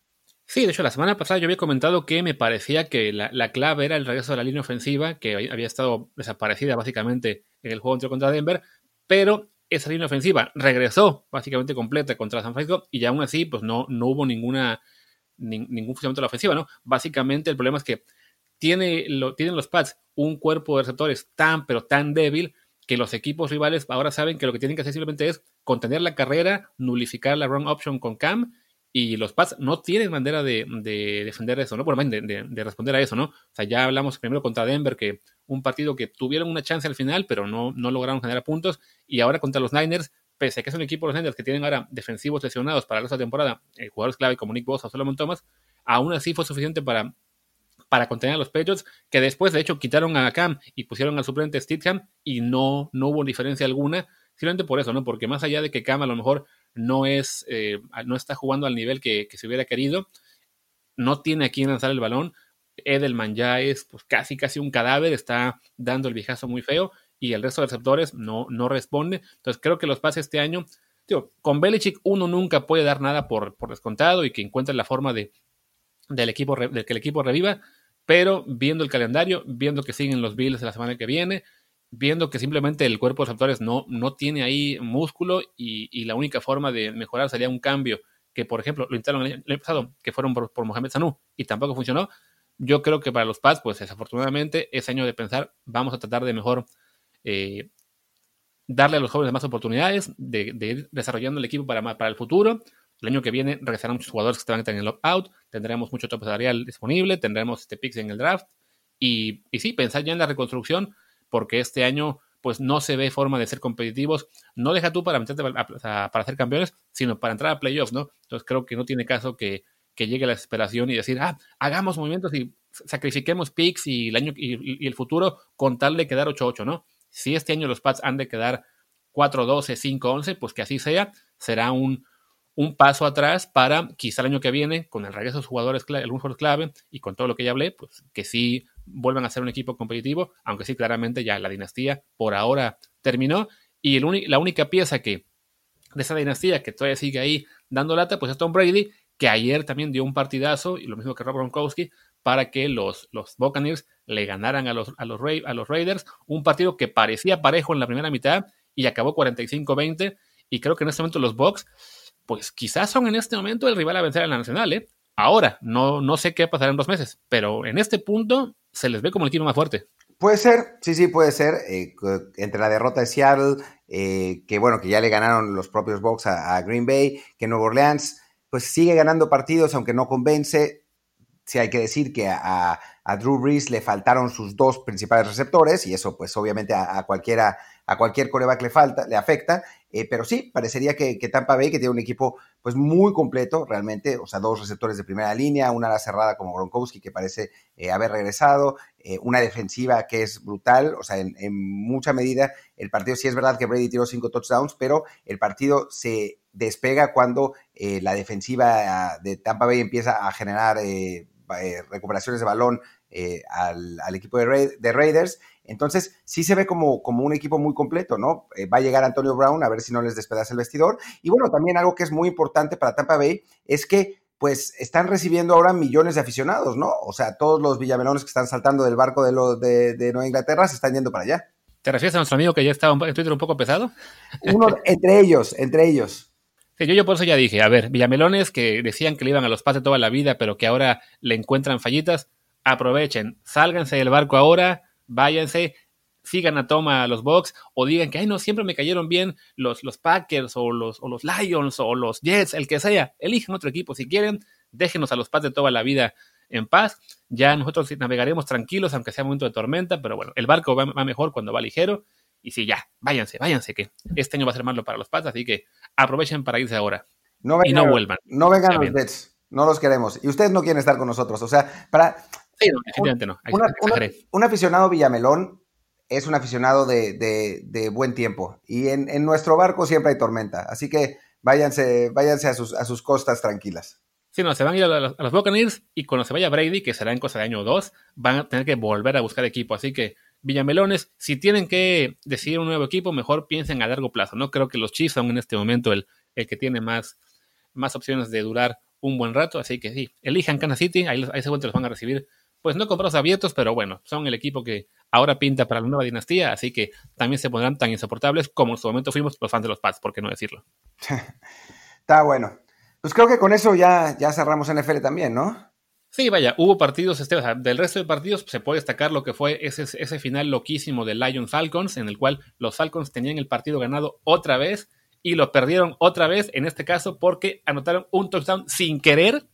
Speaker 2: Sí, de hecho, la semana pasada yo había comentado que me parecía que la, clave era el regreso de la línea ofensiva, que había estado desaparecida básicamente en el juego contra Denver, pero esa línea ofensiva regresó básicamente completa contra San Francisco y aún así pues no, no hubo ninguna, ningún funcionamiento de la ofensiva, ¿no? Básicamente el problema es que tiene, lo, tienen los Pats un cuerpo de receptores tan pero tan débil que los equipos rivales ahora saben que lo que tienen que hacer simplemente es contener la carrera, nulificar la wrong option con Cam y los Pats no tienen manera de, defender eso, ¿no? Bueno, de, de, responder a eso, ¿no? O sea, ya hablamos primero contra Denver, que un partido que tuvieron una chance al final, pero no, no lograron generar puntos. Y ahora contra los Niners, pese a que es un equipo de los Niners que tienen ahora defensivos lesionados para esta temporada, eh, jugadores clave como Nick Bosa o Solomon Thomas, aún así fue suficiente para, para contener a los Patriots, que después de hecho quitaron a Cam y pusieron al suplente Stidham y no, no hubo diferencia alguna. Simplemente por eso, ¿no? Porque más allá de que Cam a lo mejor no, es, eh, no está jugando al nivel que, se hubiera querido, no tiene a quién lanzar el balón. Edelman ya es pues, casi casi un cadáver, está dando el viejazo muy feo y el resto de receptores no, no responde. Entonces creo que los pases este año, digo, con Belichick uno nunca puede dar nada por, por descontado y que encuentre la forma de, del equipo, de que el equipo reviva, pero viendo el calendario, viendo que siguen los Bills la semana que viene, viendo que simplemente el cuerpo de receptores no, no tiene ahí músculo y, la única forma de mejorar sería un cambio que, por ejemplo, lo intentaron el año pasado, que fueron por, Mohamed Sanu y tampoco funcionó. Yo creo que para los Pats, pues desafortunadamente, es año de pensar, vamos a tratar de mejor eh, darle a los jóvenes más oportunidades, de, ir desarrollando el equipo para, para el futuro. El año que viene regresarán muchos jugadores que estaban en el opt-out, tendremos mucho tope salarial disponible, tendremos este picks en el draft. Y, y sí, pensar ya en la reconstrucción porque este año pues no se ve forma de ser competitivos. No deja tú para meterte para hacer campeones, sino para entrar a playoffs, ¿no? Entonces creo que no tiene caso que, llegue la desesperación y decir, ah, hagamos movimientos y sacrifiquemos picks y el año y, el futuro con tal de quedar 8-8, ¿no? Si este año los Pats han de quedar 4-12, 5-11, pues que así sea, será un, un paso atrás para quizá el año que viene, con el regreso de jugadores, algunos jugadores clave y con todo lo que ya hablé, pues que sí vuelvan a ser un equipo competitivo, aunque sí, claramente ya la dinastía por ahora terminó. Y la única pieza que de esa dinastía que todavía sigue ahí dando lata, pues es Tom Brady, que ayer también dio un partidazo, y lo mismo que Rob Gronkowski, para que los, los Buccaneers le ganaran a los, a, los, a los Raiders, un partido que parecía parejo en la primera mitad y acabó 45-20, y creo que en este momento los Bucks, pues quizás son en este momento el rival a vencer en la Nacional, ¿eh? Ahora, no, no sé qué pasará en dos meses, pero en este punto se les ve como el equipo más fuerte.
Speaker 1: Puede ser, sí, sí, puede ser. Eh, entre la derrota de Seattle, eh, que bueno, que ya le ganaron los propios Bucks a, Green Bay, que Nueva Orleans, pues sigue ganando partidos, aunque no convence. Si hay que decir que a, Drew Brees le faltaron sus dos principales receptores, y eso, pues obviamente a, cualquiera, a cualquier coreback le falta, le afecta. Eh, pero sí, parecería que, Tampa Bay, que tiene un equipo pues muy completo realmente, o sea, dos receptores de primera línea, una ala cerrada como Gronkowski que parece eh, haber regresado, eh, una defensiva que es brutal, o sea, en, mucha medida el partido sí es verdad que Brady tiró cinco touchdowns, pero el partido se despega cuando la defensiva de Tampa Bay empieza a generar recuperaciones de balón al, equipo de, de Raiders entonces, sí se ve como, como un equipo muy completo, ¿no? Eh, va a llegar Antonio Brown a ver si no les despedaza el vestidor. Y bueno, también algo que es muy importante para Tampa Bay es que pues están recibiendo ahora millones de aficionados, ¿no? O sea, todos los villamelones que están saltando del barco de, lo, de, Nueva Inglaterra se están yendo para allá.
Speaker 2: ¿Te refieres a nuestro amigo que ya estaba en Twitter un poco pesado?
Speaker 1: Uno, entre ellos, entre ellos.
Speaker 2: Sí, yo, yo por eso ya dije, a ver, Villamelones que decían que le iban a los pases toda la vida, pero que ahora le encuentran fallitas, aprovechen, sálganse del barco ahora, váyanse, sigan a toma a los Bucks o digan que, ay, no, siempre me cayeron bien los, los Packers o los, o los Lions o los Jets, el que sea, elijan otro equipo si quieren, déjenos a los Pats de toda la vida en paz, ya nosotros navegaremos tranquilos aunque sea momento de tormenta, pero bueno, el barco va, mejor cuando va ligero. Y sí, ya, váyanse, váyanse, que este año va a ser malo para los Pats, así que aprovechen para irse ahora
Speaker 1: no y no vuelvan. No vengan los Jets, no los queremos y ustedes no quieren estar con nosotros, o sea, para...
Speaker 2: Sí, no, no.
Speaker 1: un aficionado Villamelón es un aficionado de, buen tiempo. Y en, nuestro barco siempre hay tormenta. Así que váyanse, váyanse a, sus, a sus costas tranquilas.
Speaker 2: Sí, no, se van a ir a los, a Buccaneers y cuando se vaya Brady, que será en cosa de año o dos, van a tener que volver a buscar equipo. Así que, Villamelones, si tienen que decidir un nuevo equipo, mejor piensen a largo plazo. No creo que los Chiefs son en este momento el, el que tiene más, más opciones de durar un buen rato. Así que sí, elijan Kansas City, ahí, ahí seguro los van a recibir pues no con brazos abiertos, pero bueno, son el equipo que ahora pinta para la nueva dinastía, así que también se pondrán tan insoportables como en su momento fuimos los fans de los Pats, por qué no decirlo.
Speaker 1: Está bueno. Pues creo que con eso ya, ya cerramos NFL también, ¿no?
Speaker 2: Sí, vaya, hubo partidos, este, o sea, del resto de partidos se puede destacar lo que fue ese, ese final loquísimo de Lions Falcons, en el cual los Falcons tenían el partido ganado otra vez y lo perdieron otra vez, en este caso porque anotaron un touchdown sin querer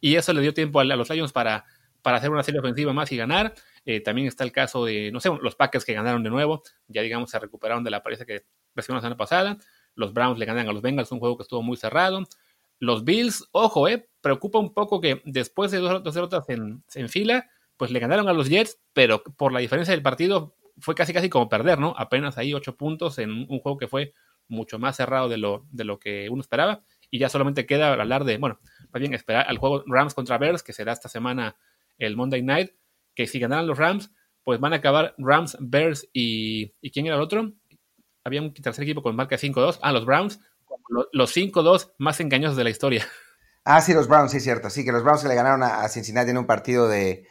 Speaker 2: y eso le dio tiempo a los Lions para para hacer una serie ofensiva más y ganar. Eh, también está el caso de, no sé, los Packers que ganaron de nuevo, ya digamos se recuperaron de la paliza que recibieron la semana pasada. Los Browns le ganan a los Bengals, un juego que estuvo muy cerrado. Los Bills, ojo, eh, preocupa un poco que después de dos, derrotas en, fila, pues le ganaron a los Jets, pero por la diferencia del partido fue casi casi como perder, ¿no? Apenas ahí ocho puntos en un juego que fue mucho más cerrado de lo, de lo que uno esperaba. Y ya solamente queda hablar de, bueno, más bien esperar al juego Rams contra Bears, que será esta semana el Monday Night, que si ganaran los Rams, pues van a acabar Rams, Bears y, ¿y quién era el otro? Había un tercer equipo con marca 5-2. Ah, los Browns, los 5-2 más engañosos de la historia.
Speaker 1: Ah, sí, los Browns, sí, cierto. Sí, que los Browns le ganaron a, Cincinnati en un partido de,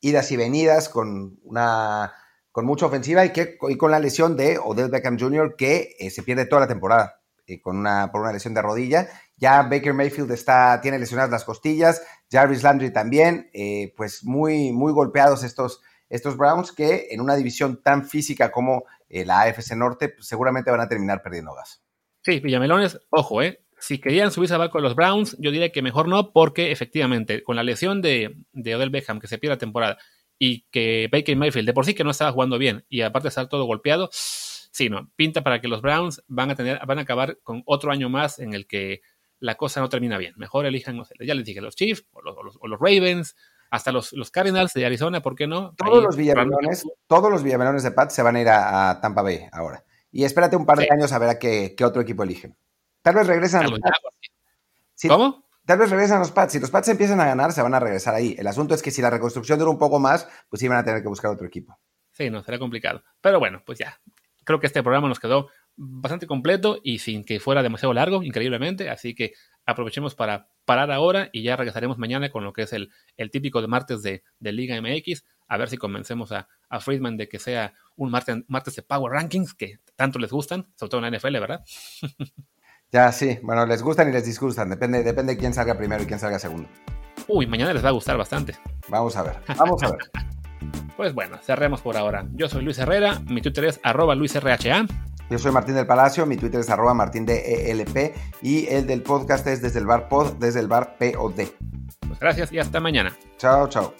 Speaker 1: idas y venidas con una con mucha ofensiva y, que, y con la lesión de Odell Beckham Jr., que eh, se pierde toda la temporada. Eh, con una, por una lesión de rodilla. Ya Baker Mayfield está, tiene lesionadas las costillas, Jarvis Landry también, eh, pues muy, muy golpeados estos, estos Browns que en una división tan física como la AFC Norte pues, seguramente van a terminar perdiendo gas.
Speaker 2: Sí, Villamelones, ojo, eh. Si querían subirse a barco los Browns, yo diría que mejor no, porque efectivamente, con la lesión de, de Odell Beckham, que se pierde la temporada, y que Baker Mayfield de por sí que no estaba jugando bien, y aparte de estar todo golpeado, sí, no, pinta para que los Browns van a tener, van a acabar con otro año más en el que la cosa no termina bien. Mejor elijan, no sé, ya les dije, los Chiefs o los, Ravens, hasta los, los, Cardinals de Arizona, ¿por qué no?
Speaker 1: Todos los Villamelones, todos los Villamelones de Pat se van a ir a, Tampa Bay ahora. Y espérate un par de años a ver a qué, otro equipo eligen. Tal vez regresan a los Pats.
Speaker 2: ¿Cómo?
Speaker 1: Tal vez regresan los Pats. Si los Pats empiezan a ganar, se van a regresar ahí. El asunto es que si la reconstrucción dura un poco más, pues sí van a tener que buscar otro equipo.
Speaker 2: Sí, no, será complicado. Pero bueno, pues ya creo que este programa nos quedó bastante completo y sin que fuera demasiado largo, increíblemente. Así que aprovechemos para parar ahora y ya regresaremos mañana con lo que es el, el típico de martes de, Liga MX. A ver si convencemos a, Friedman de que sea un martes, martes de Power Rankings, que tanto les gustan, sobre todo en la NFL, ¿verdad?
Speaker 1: ya, sí. Bueno, les gustan y les disgustan. Depende, depende de quién salga primero y quién salga segundo.
Speaker 2: Uy, mañana les va a gustar bastante.
Speaker 1: Vamos a ver. Vamos a ver.
Speaker 2: Pues bueno, cerremos por ahora. Yo soy Luis Herrera, mi Twitter es arroba luisrha.
Speaker 1: Yo soy Martín del Palacio, mi Twitter es arroba martín de ELP y el del podcast es desde el bar pod, desde el bar POD.
Speaker 2: Pues gracias y hasta mañana.
Speaker 1: Chao, chao.